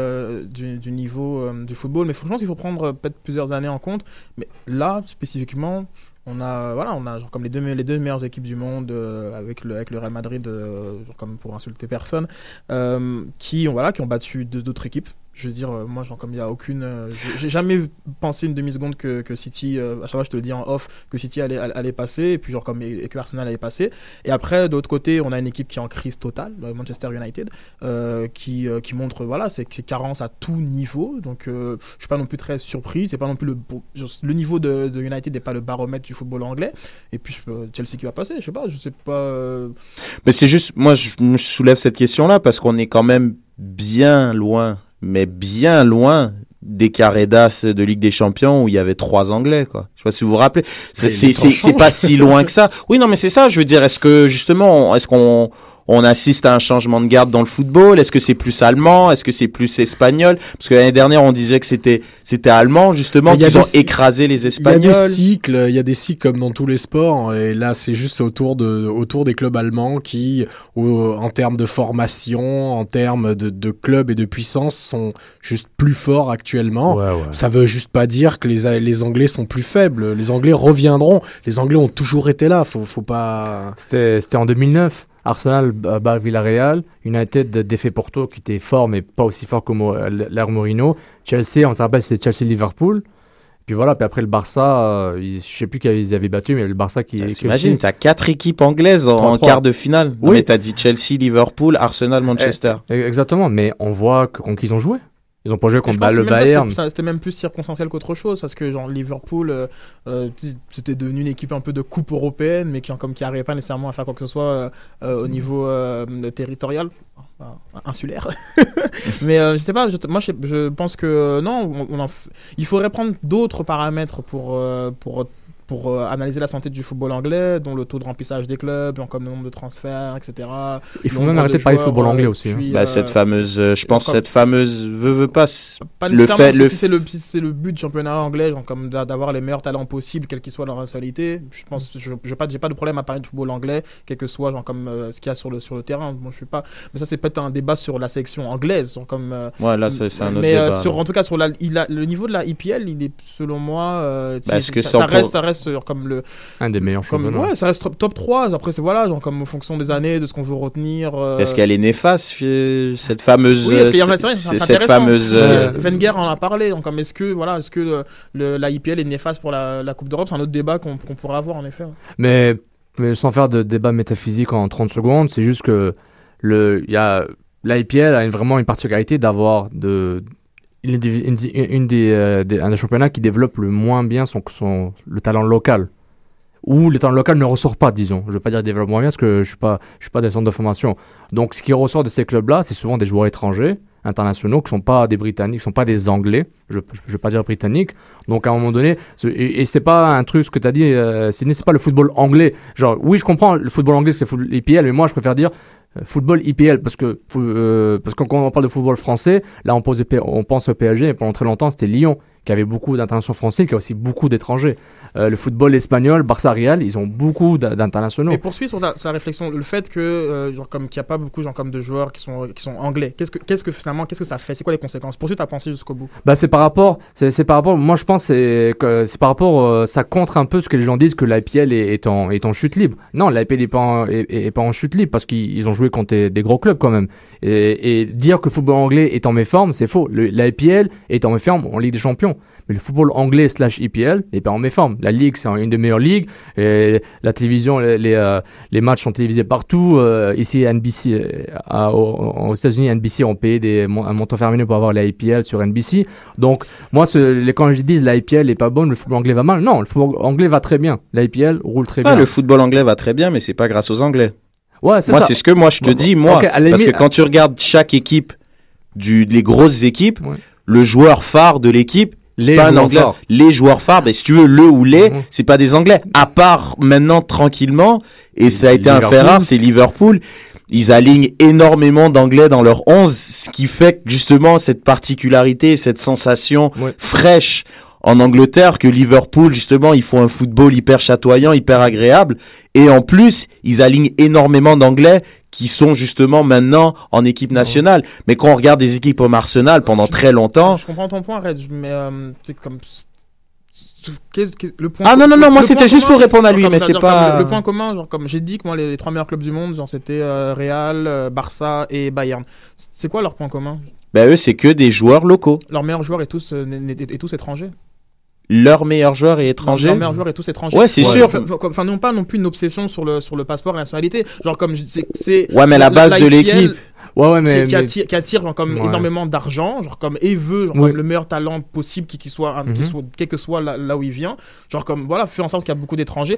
du, du niveau du football mais je pense qu'il faut prendre peut-être plusieurs années en compte mais là spécifiquement on a voilà on a genre comme les deux meilleures équipes du monde euh, avec le Real Madrid euh, genre comme pour insulter personne euh, qui ont voilà qui ont battu deux d'autres équipes je veux dire euh, moi genre comme il y a aucune euh, j'ai- jamais pensé une demi seconde que, que City euh, à chaque fois je te le dis en off que City allait, allait passer et puis genre comme et, que Arsenal allait passer. Et après de l'autre côté on a une équipe qui est en crise totale le Manchester United qui qui, montre voilà c'est c'est carence à tout niveau. Donc je suis pas non plus très surpris. C'est pas non plus le le niveau de, de United n'est pas le baromètre du football anglais. Et puis Chelsea qui va passer je sais pas je sais pas mais c'est juste moi je me soulève cette question là parce qu'on est quand même bien loin mais bien loin des carrés d'as de Ligue des Champions où il y avait trois Anglais quoi. Je sais pas si vous vous rappelez. C'est pas si loin que ça. Oui non mais c'est ça. Je veux dire est-ce que justement est-ce qu'on on assiste à un changement de garde dans le football? Est-ce que c'est plus allemand? Est-ce que c'est plus espagnol? Parce que l'année dernière on disait que c'était c'était allemand justement Il y a qu'ils ont des- écrasé les Il y a Espagnols. des cycles, il y a des cycles comme dans tous les sports, et là c'est juste autour de autour des clubs allemands qui, au- en termes de formation, en termes de, de clubs et de puissance, sont juste plus forts actuellement. Ouais, ouais. Ça veut juste pas dire que les, les Anglais sont plus faibles. Les Anglais reviendront. Les Anglais ont toujours été là. Faut, faut pas. C'était c'était en 2009. Arsenal bat Villarreal, United défait Porto qui était fort mais pas aussi fort que Mo- l'Air Mourinho. Chelsea, on se rappelle, c'était Chelsea-Liverpool. Puis voilà, puis après le Barça, euh, ils- je sais plus qui ils avaient battu, mais le Barça qui T'imagines, t'as quatre équipes anglaises en, en 33. quart de finale. Non, Oui. mais t'as dit Chelsea, Liverpool, Arsenal, Manchester. Eh, Exactement, mais on voit que- contre qui ils ont joué. Ils ont pas joué contre bah, le Bayern. c'était- même plus circonstanciel qu'autre chose parce que genre Liverpool, euh, euh, c'était devenu une équipe un peu de coupe européenne, mais qui comme qui arrivait pas nécessairement à faire quoi que ce soit euh, au niveau euh, territorial, insulaire. mais je sais pas, je, moi je, je pense que non, on, on en f- il faudrait prendre d'autres paramètres pour pour pour euh, analyser la santé du football anglais, dont le taux de remplissage des clubs, comme le nombre de transferts, etc. Il faut même arrêter de parler football anglais aussi, hein. puis, Bah, euh, cette fameuse, euh, je pense, cette fameuse veut veut pas. s- pas le nécessairement, fait, parce le que si c'est le, si c'est le but du championnat anglais, genre comme d'a- d'avoir les meilleurs talents possibles, quelle qu'ils soient leur nationalité. Je pense, je, je pas, j'ai pas de problème à parler de football anglais, quel que soit genre comme euh, ce qu'il y a sur le sur le terrain. Moi, je suis pas. Mais ça, c'est peut-être un débat sur la sélection anglaise, genre comme. euh, Ouais, là, c'est un autre mais débat. sur, en tout cas, sur la, il a- le niveau de la IPL, il est selon moi. euh, Bah, est-ce que ça, ça reste, ça reste genre comme le. Un des meilleurs Comme, championnats. ouais, ça reste top- top 3. Après, c'est voilà, genre comme en fonction des années, de ce qu'on veut retenir. euh, Est-ce qu'elle est néfaste, euh, cette fameuse, oui, est-ce qu'il y en a euh, c'est cette intéressant. fameuse, que euh, Wenger en a parlé. Donc, comme est-ce que voilà, est-ce que le, la IPL est néfaste pour la, la Coupe d'Europe? C'est un autre débat qu'on qu'on pourrait avoir en effet. Mais, mais sans faire de débat métaphysique en 30 secondes, c'est juste que le, il y a, l'IPL a une- vraiment une particularité d'avoir de, une, euh, un des championnats qui développe le moins bien son, son, le talent local. Ou le talent local ne ressort pas, disons. Je ne veux pas dire développe moins bien parce que je ne suis pas, suis pas des centres de formation. Donc ce qui ressort de ces clubs-là, c'est souvent des joueurs étrangers, internationaux, qui ne sont pas des Britanniques, qui ne sont pas des Anglais. Je ne veux pas dire Britanniques. Donc à un moment donné, ce- et, et c'est pas un truc, ce que tu as dit, euh, Sidney, c'est pas le football anglais. Genre, oui, je comprends, le football anglais, c'est le IPL, mais moi, je préfère dire football IPL parce que, euh, parce que quand on parle de football français, là, on, pense au PSG, et pendant très longtemps, c'était Lyon qui avait beaucoup d'internationaux français, qui a aussi beaucoup d'étrangers. Euh, le football espagnol, Barça Real, ils ont beaucoup d'in- d'internationaux. Et poursuis sur la réflexion, le fait que euh, genre comme qu'il n'y a pas beaucoup genre comme de joueurs qui sont qui sont anglais. Qu'est-ce que qu'est-ce que finalement qu'est-ce que ça fait? C'est quoi les conséquences? Poursuis ta pensée jusqu'au bout. Bah c'est par rapport, c'est c'est par rapport. Moi je pense c'est que c'est par rapport, euh, ça contre un peu ce que les gens disent que l'IPL est, est en est en chute libre. Non, l'IPL est pas en, est, est pas en chute libre parce qu'ils ils ont joué contre des, des gros clubs quand même. Et, et dire que le football anglais est en méforme, c'est faux. L'IPL est en méforme en Ligue des Champions, mais le football anglais slash IPL n'est pas en méforme. La ligue c'est une des meilleures ligues et la télévision, les les, euh, les matchs sont télévisés partout. Euh, ici NBC euh, à- aux, aux États-Unis, NBC ont payé des, un montant faramineux pour avoir la IPL sur NBC. Donc, moi, ce, quand je dis la IPL est pas bonne, le football anglais va mal. Non, le football anglais va très bien. La IPL roule très Ah, bien. le football anglais va très bien, mais c'est pas grâce aux Anglais. Ouais, Moi, c'est ce que moi je te Bon, dis, moi, parce que quand tu regardes chaque équipe, du, les grosses équipes, Ouais. le joueur phare de l'équipe, Les pas un joueurs anglais. phares. Les joueurs phares, ben, si tu veux, le ou les, Mhm. c'est pas des anglais. À part maintenant tranquillement, et ça a été un fait rare, c'est Liverpool. Ils alignent énormément d'anglais dans leur 11, ce qui fait que justement cette particularité, cette sensation Ouais. fraîche en Angleterre que Liverpool, justement, ils font un football hyper chatoyant, hyper agréable. Et en plus, ils alignent énormément d'anglais qui sont justement maintenant en équipe nationale. Mais quand on regarde des équipes comme Arsenal pendant Je- très longtemps, Je comprends ton point, Red, mais euh, c'est comme le point Ah non, non, non, moi, c'était juste pour répondre à lui, mais c'est pas- le, point commun genre comme j'ai dit que moi les, les trois meilleurs clubs du monde genre c'était euh, Real euh, Barça et Bayern C'est- quoi leur point commun? Ben eux, c'est que des joueurs locaux. leurs meilleurs joueurs et tous euh, est tous étrangers Leurs meilleurs joueurs et étrangers. leurs meilleurs joueurs et tous étrangers Ouais, c'est sûr. Enfin, enfin, enfin, non pas non plus une obsession sur le sur le passeport et la nationalité genre comme je- c'est c'est Ouais, mais la base de l'équipe. Ouais, ouais, qui, mais. qui attire, qui attire, genre, comme Ouais. énormément d'argent, genre comme et veut genre, Ouais. comme le meilleur talent possible qui, qui soit, qui Mhm. soit quel que soit là, là où il vient, genre comme voilà, fait en sorte qu'il y a beaucoup d'étrangers.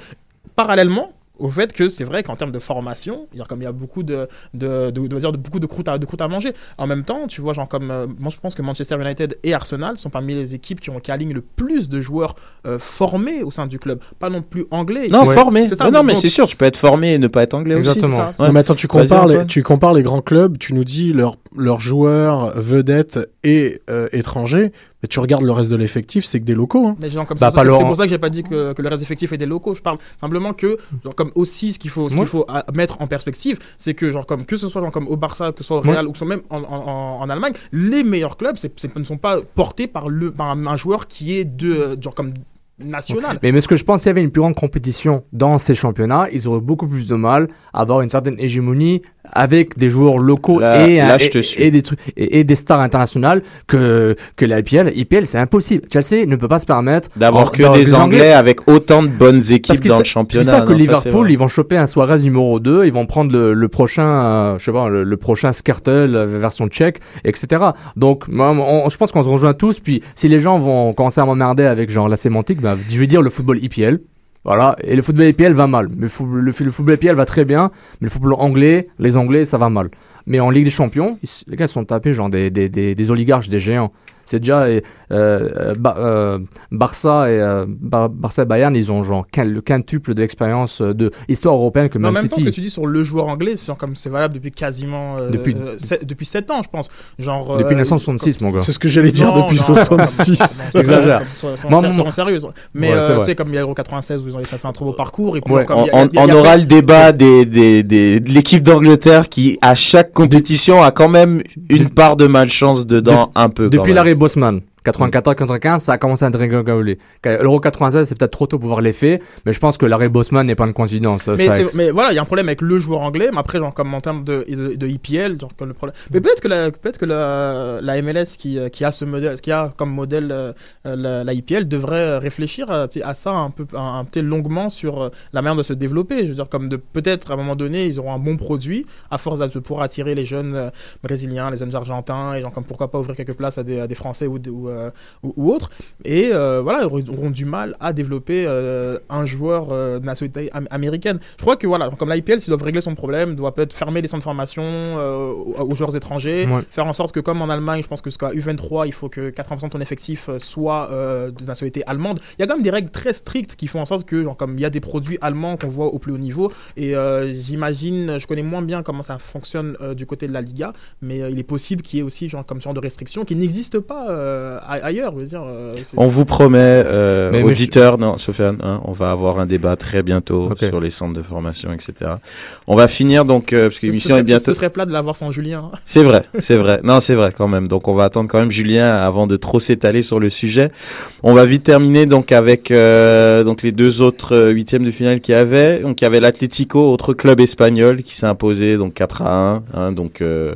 Parallèlement au fait que c'est vrai qu'en termes de formation, genre, comme il y a beaucoup de, de, de, de dire, de beaucoup de croûtes à, de croûtes à manger. En même temps, tu vois, genre comme euh, moi je pense que Manchester United et Arsenal sont parmi les équipes qui ont qui alignent le plus de joueurs euh, formés au sein du club, pas non plus anglais. Non, Ouais. formé. C'est ça, Non, non, mais c'est sûr, tu peux être formé et ne pas être anglais aussi. Exactement. Ouais. Non, mais attends, tu compares, les, tu compares les grands clubs, tu nous dis leurs leurs joueurs vedettes et euh, étrangers, tu regardes le reste de l'effectif, c'est que des locaux. hein. Des gens comme Bah, ça. pas C'est- pour ça que j'ai pas dit que, que le reste effectif est des locaux. Je parle simplement que, genre, comme aussi, ce qu'il faut, ce qu'il faut à- mettre en perspective, c'est que, genre, comme que ce soit genre, comme au Barça, que ce soit au Ouais. Real ou que ce soit même en, en- en- en Allemagne, les meilleurs clubs c'est- c'est- ne sont pas portés par, le, par un, un joueur qui est de, genre, comme national. Mais, mais ce que je pense, s'il y avait une plus grande compétition dans ces championnats, ils auraient beaucoup plus de mal à avoir une certaine hégémonie avec des joueurs locaux Là- et, là, et, des trucs et, et des stars internationales que que la IPL. IPL, c'est impossible. Chelsea ne peut pas se permettre D'avoir que des Anglais avec autant de bonnes équipes Parce que dans le championnat. C'est ça que Non, Liverpool, ils vont choper un Suarez numéro 2, ils vont prendre le, le prochain, euh, je sais pas, le, le prochain Skrtel euh, version tchèque, etc. Donc, on- je pense qu'on se rejoint tous. Puis, si les gens vont commencer à m'emmerder avec genre la sémantique, bah, je vais dire le football IPL. Voilà, et le football IPL va mal. Mais le, football IPL va très bien, mais le football anglais, les Anglais, ça va mal. Mais en Ligue des Champions, les gars sont tapés genre des, des, des oligarches, des géants. C'est déjà euh, euh, Ba- euh, Barça et euh, Bar- Barça et Bayern, ils ont genre quin- le quintuple de l'expérience de histoire européenne que Mais en Man même temps, ce City. que tu dis sur le joueur anglais, c'est comme c'est valable depuis quasiment euh, Depuis- euh, sept- depuis 7 ans, je pense. Genre Depuis euh, 1966, mon gars. C'est ce que j'allais dire Non, depuis non, 66. comme- J'exagère. comme- soyons- soyons Moi, ser- mon- soyons sérieux. Mais euh, tu sais, comme il y a l'Euro 96 où ils ont, ça fait un trop beau parcours. Et puis Ouais. comme On, il y a- il y a- on- il y on a aura le débat des, des, des- de l'équipe d'Angleterre qui, à chaque compétition, a quand même une part de malchance dedans, un peu. Depuis même. Busman. 94, 95, ça a commencé à dégringoler. Euro 96, c'est peut-être trop tôt pour voir l'effet, mais je pense que l'arrêt Bosman n'est pas une coïncidence. Euh, mais, voilà, il y a un problème avec le joueur anglais, mais après, genre, comme en termes de, de, IPL, genre, le problème. Mais peut-être que la, peut que la, MLS qui, euh, qui, a ce modèle, qui a comme modèle euh, la, IPL devrait réfléchir à, ça un peu, un, peu longuement sur la manière de se développer. Je veux dire, comme peut-être à un moment donné, ils auront un bon produit à force de pouvoir attirer les jeunes brésiliens, les jeunes argentins, et genre, comme pourquoi pas ouvrir quelques places à des, Français ou, de, ou euh, ou, ou autres. Et euh, voilà, ils auront- du mal à développer euh, un joueur euh, de nationalité am- américaine. Je crois que voilà, comme l'IPL, s'ils doivent régler son problème, doit peut-être fermer les centres de formation euh, aux, joueurs étrangers, Ouais. faire en sorte que comme en Allemagne, je pense que jusqu'à U23, il faut que 80% de ton effectif euh, soit euh, de nationalité allemande. Il y a quand même des règles très strictes qui font en sorte que, genre, comme il y a des produits allemands qu'on voit au plus haut niveau, et euh, j'imagine, je connais moins bien comment ça fonctionne euh, du côté de la Liga, mais euh, il est possible qu'il y ait aussi genre, comme ce genre de restrictions qui n'existent pas euh, ailleurs. Je veux dire, euh, On vous promet, euh, Mais- mais auditeurs, non, Sofiane, hein, on va avoir un débat très bientôt sur les centres de formation, etc. On va finir donc, euh, parce que l'émission est bientôt. ce serait plat de l'avoir sans Julien. C'est vrai, c'est vrai. Non, c'est vrai quand même. Donc on va attendre quand même Julien avant de trop s'étaler sur le sujet. On va vite terminer donc avec euh, donc les deux autres euh, huitièmes de finale qu'il y avait. Donc il y avait l'Atlético, autre club espagnol qui s'est imposé donc 4 à 1. hein. donc euh,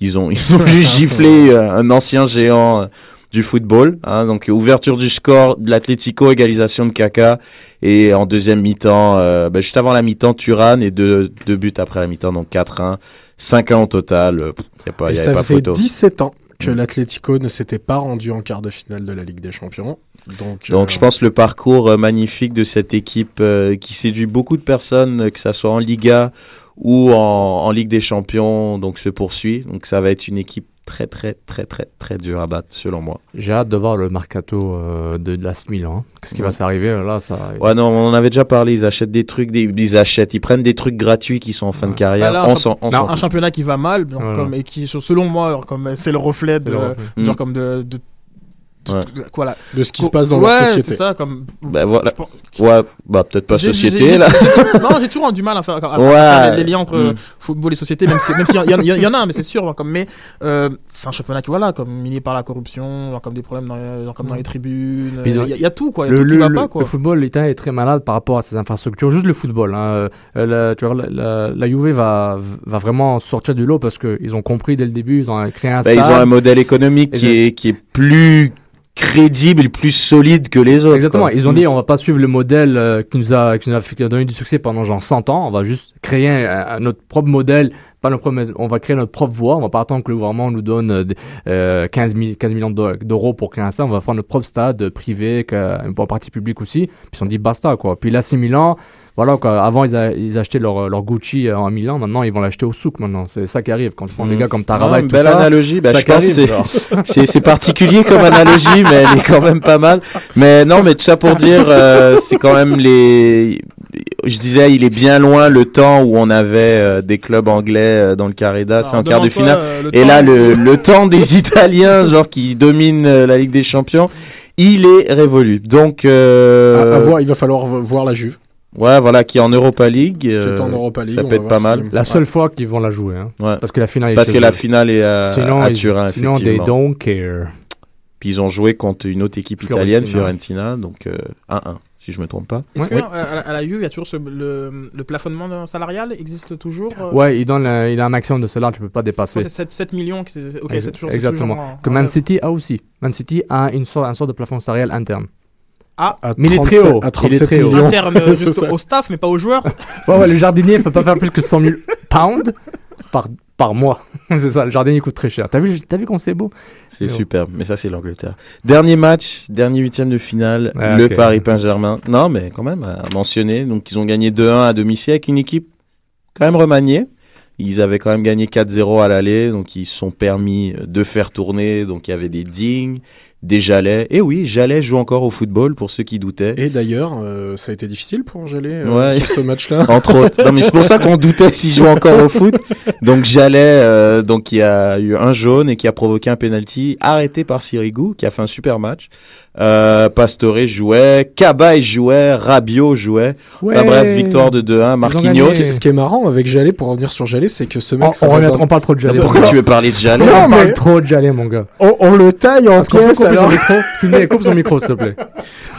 ils ont ils ont juste giflé un ancien géant euh, du football. hein. donc ouverture du score de l'Atlético, égalisation de Kaka et en deuxième mi-temps, euh, ben, juste avant la mi-temps, Turan et deux, deux buts après la mi-temps, donc 4-1. 5 ans au total, euh, y a pas, Et y avait ça pas faisait photo. 17 ans que Mm. l'Atlético ne s'était pas rendu en quart de finale de la Ligue des Champions. Donc, Donc euh, je pense le parcours magnifique de cette équipe euh, qui séduit beaucoup de personnes, que ça soit en Liga ou en, en Ligue des Champions, donc se poursuit. Donc ça va être une équipe très très très très très dure à battre selon moi. J'ai hâte de voir le mercato euh, de, l'AS Milan. hein. Qu'est-ce qui va Ouais. s'arriver là ça... Ouais non, on en avait déjà parlé, ils achètent des trucs, des, ils achètent, ils prennent des trucs gratuits qui sont en fin de carrière. Bah là, on un s'en championnat qui va mal, donc, Voilà. comme, et qui, selon moi, alors, comme c'est le reflet de, C'est le reflet. genre Mm. comme de- Ouais. de- quoi là. de ce qui se passe dans ouais, leur c'est société. ça, comme. Bah, voilà. je Ouais, bah peut-être pas société j'ai- là. non, j'ai toujours du mal à faire, à Ouais. faire les, les liens entre Mm. euh, football et société, même si, même s'il y, en- il y y en a, mais c'est sûr. Comme, mais euh, c'est un championnat qui, voilà, comme miné par la corruption, genre, comme des problèmes dans, les- genre, comme dans les tribunes. Il y, a- il y a tout, quoi. Il y a Le, tout qui le- va le- pas, quoi. le football italien est très malade par rapport à ses infrastructures. Juste le football. Hein. Euh, la, tu vois, la, la, la Juve va, va vraiment sortir du lot parce qu'ils ont compris dès le début, ils ont créé un Bah, stade. ils ont un modèle économique qui est, qui est plus crédible plus solide que les autres. Exactement. quoi. Ils ont dit on va pas suivre le modèle euh, qui nous a qui nous donné du succès pendant genre 100 ans. On va juste créer un- un- notre propre modèle. Pas notre propre, on va créer notre propre voie. On va pas attendre que le gouvernement nous donne euh, des- euh, 15, 000 15 millions d'eu- d'euros pour créer un stade. On va prendre notre propre stade euh, privé, une bonne partie publique aussi. Puis ont dit basta quoi. Puis là, 6 Milan. Voilà quoi. Avant ils, a- ils achetaient leur, leur Gucci euh, en Milan. Maintenant ils vont l'acheter au souk. Maintenant c'est ça qui arrive quand tu prends des Mm. gars comme Ah, Taraba et une belle ça. analogie. Bah, je pense c'est- c'est c'est particulier comme analogie, mais elle est quand même pas mal. Mais non, mais tout ça pour dire, euh, c'est quand même les. Je disais, il est bien loin le temps où on avait euh, des clubs anglais euh, dans le carré d'As, c'est en quart de finale. euh, Et temps- là, le, le temps des Italiens, genre qui dominent euh, la Ligue des Champions, il est révolu. Donc, euh, À- à voir, il va falloir vo- voir la Juve. ouais, voilà, qui est en Europa League. Qui est euh, en Europa League, ça peut être pas mal. si- La seule fois qu'ils vont la jouer. Hein. Ouais. Parce que la finale est Parce que la finale est à, Sinon, à ils- Turin, sinon they don't care. Puis ils ont joué contre une autre équipe Fiorentina. italienne, Fiorentina, donc euh, 1-1, si je me trompe pas. Est-ce Ouais. que Oui. euh, à, la- Juve, il y a toujours ce- le, le plafonnement salarial? Existe toujours euh, Ouais, il donne il a un maximum de cela, tu peux pas dépasser. C'est 7, 7 millions. Ok, c'est toujours. Exactement. toujours en- Que Man City a aussi. Man City a une sorte, un sort de plafond salarial interne. Ah, À Mais il est très 37 haut. À Il est 37 très haut. millions. interne euh, juste au staff, mais pas aux joueurs. Ouais, ouais, le jardinier peut pas faire plus que 100 000 pounds par, par mois. c'est ça, le jardinier coûte très cher. T'as vu, t'as vu c'est beau C'est bon. superbe, mais ça c'est l'Angleterre. Dernier match, dernier huitième de finale, Ah, le. Paris Saint-Germain. Non, mais quand même à mentionner. Donc ils ont gagné 2-1 à domicile avec une équipe quand même remaniée, Ils avaient quand même gagné 4-0 à l'aller, donc ils se sont permis de faire tourner. Donc il y avait des dignes, des Jalais. Et oui, Jalais joue encore au football pour ceux qui doutaient. Et d'ailleurs, euh, ça a été difficile pour Jalais euh, Ouais. sur ce match-là. Entre autres. Non, mais c'est pour ça qu'on doutait s'il jouait encore au foot. Donc Jalais, euh, donc il y a eu un jaune et qui a provoqué un penalty arrêté par Sirigu, qui a fait un super match. Euh, Pastore jouait, Cabaye jouait, Rabiot jouait. Enfin bref, victoire de 2-1. Marquinhos. Ce qui, est, ce qui est marrant avec Jalais, pour revenir sur Jalais, c'est que ce mec. On, on, remet- dans- on parle trop de Jalais. Pourquoi tu veux parler de Jalais Non, on mais- parle trop de Jalais, mon gars. on, on le taille en pièces alors. micro Sydney, coupe son micro, s'il te plaît.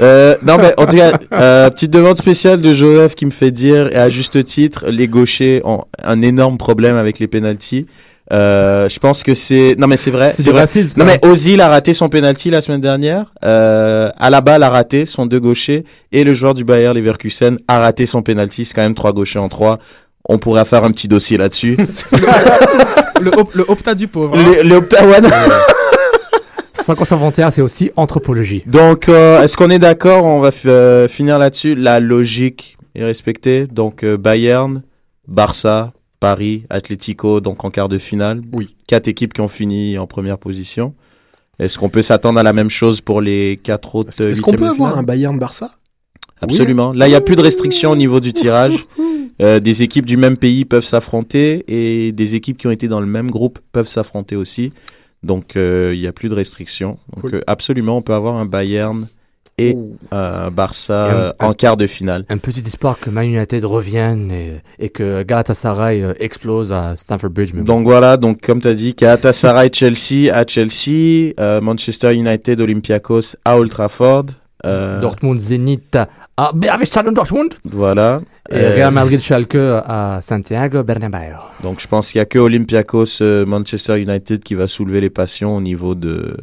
Euh, non, mais en tout cas, euh, petite demande spéciale de Joseph qui me fait dire, et à juste titre, les gauchers ont un énorme problème avec les pénalties. Euh, je pense que c'est, non mais c'est vrai, C'est vrai. ça. Non mais Ozil a raté son penalty la semaine dernière. Euh, Alaba l'a raté, son deux gauchers, et le joueur du Bayer Leverkusen a raté son penalty. C'est quand même trois gauchers en trois. On pourrait faire un petit dossier là-dessus. Le, op- le opta du pauvre. hein. le, le Optawan. Sans qu'on s'inventaire, c'est aussi anthropologie. Donc, euh, est-ce qu'on est d'accord? On va euh, finir là-dessus. La logique est respectée. Donc, euh, Bayern, Barça, Paris, Atlético, donc en quart de finale. Oui. Quatre équipes qui ont fini en première position. Est-ce qu'on peut s'attendre à la même chose pour les quatre autres Est-ce est-ce qu'on peut avoir un Bayern Barça? Absolument. Là, il n'y a plus de restrictions au niveau du tirage. Euh, des équipes du même pays peuvent s'affronter et des équipes qui ont été dans le même groupe peuvent s'affronter aussi. Donc, euh, il n'y a plus de restrictions. Donc, Cool. euh, absolument, on peut avoir un Bayern et euh, Barça Et un- euh, en quart de finale. Un petit espoir que Man United revienne et, et que Galatasaray euh, explose à Stamford Bridge. Bon. Donc voilà, donc comme tu as dit, Galatasaray Chelsea à Chelsea, euh, Manchester United Olympiakos à Old Trafford. euh, Dortmund Zénith à Stadion Dortmund. voilà. Et Real Madrid Schalke à Santiago Bernabéu. Donc je pense qu'il n'y a que Olympiakos Manchester United qui va soulever les passions au niveau de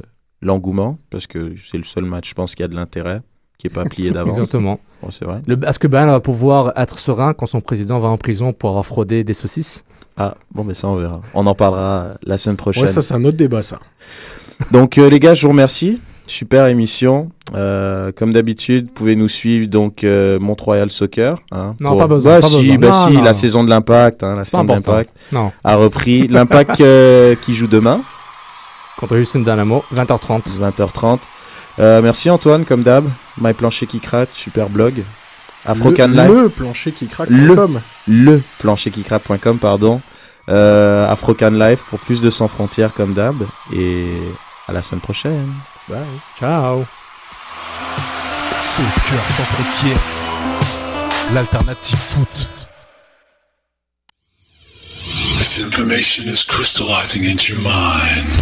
l'engouement, parce que c'est le seul match, je pense, qui a de l'intérêt, qui n'est pas plié d'avance. Exactement. Bon, c'est vrai. Le- Est-ce que Bayern va pouvoir être serein quand son président va en prison pour avoir fraudé des saucisses Ah, bon, mais ça, on verra. On en parlera la semaine prochaine. Ouais, ça c'est un autre débat ça. Donc euh, les gars, je vous remercie. Super émission. Euh, comme d'habitude, vous pouvez nous suivre donc euh, Mont-Royal Soccer. Hein, Non, pas besoin, Bah pas si, besoin. bah Non, si, non, la non. saison de l'Impact, hein, la saison de l'Impact Non. a repris. L'Impact euh, qui joue demain, Contre Houston Dynamo, 20h30. 20h30. Euh, merci Antoine, comme d'hab. My plancher qui craque, super blog. Afrocan le, Live. le plancher qui craque. Le- le plancher qui craque.com, pardon. Euh, Afrocan Live pour plus de sans frontières comme d'hab. Et à la semaine prochaine. Bye. Ciao. Soccer sans frontières, l'alternative foot. This information is crystallizing into your mind.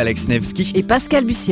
Alex Nevsky. Et Pascal Bussière.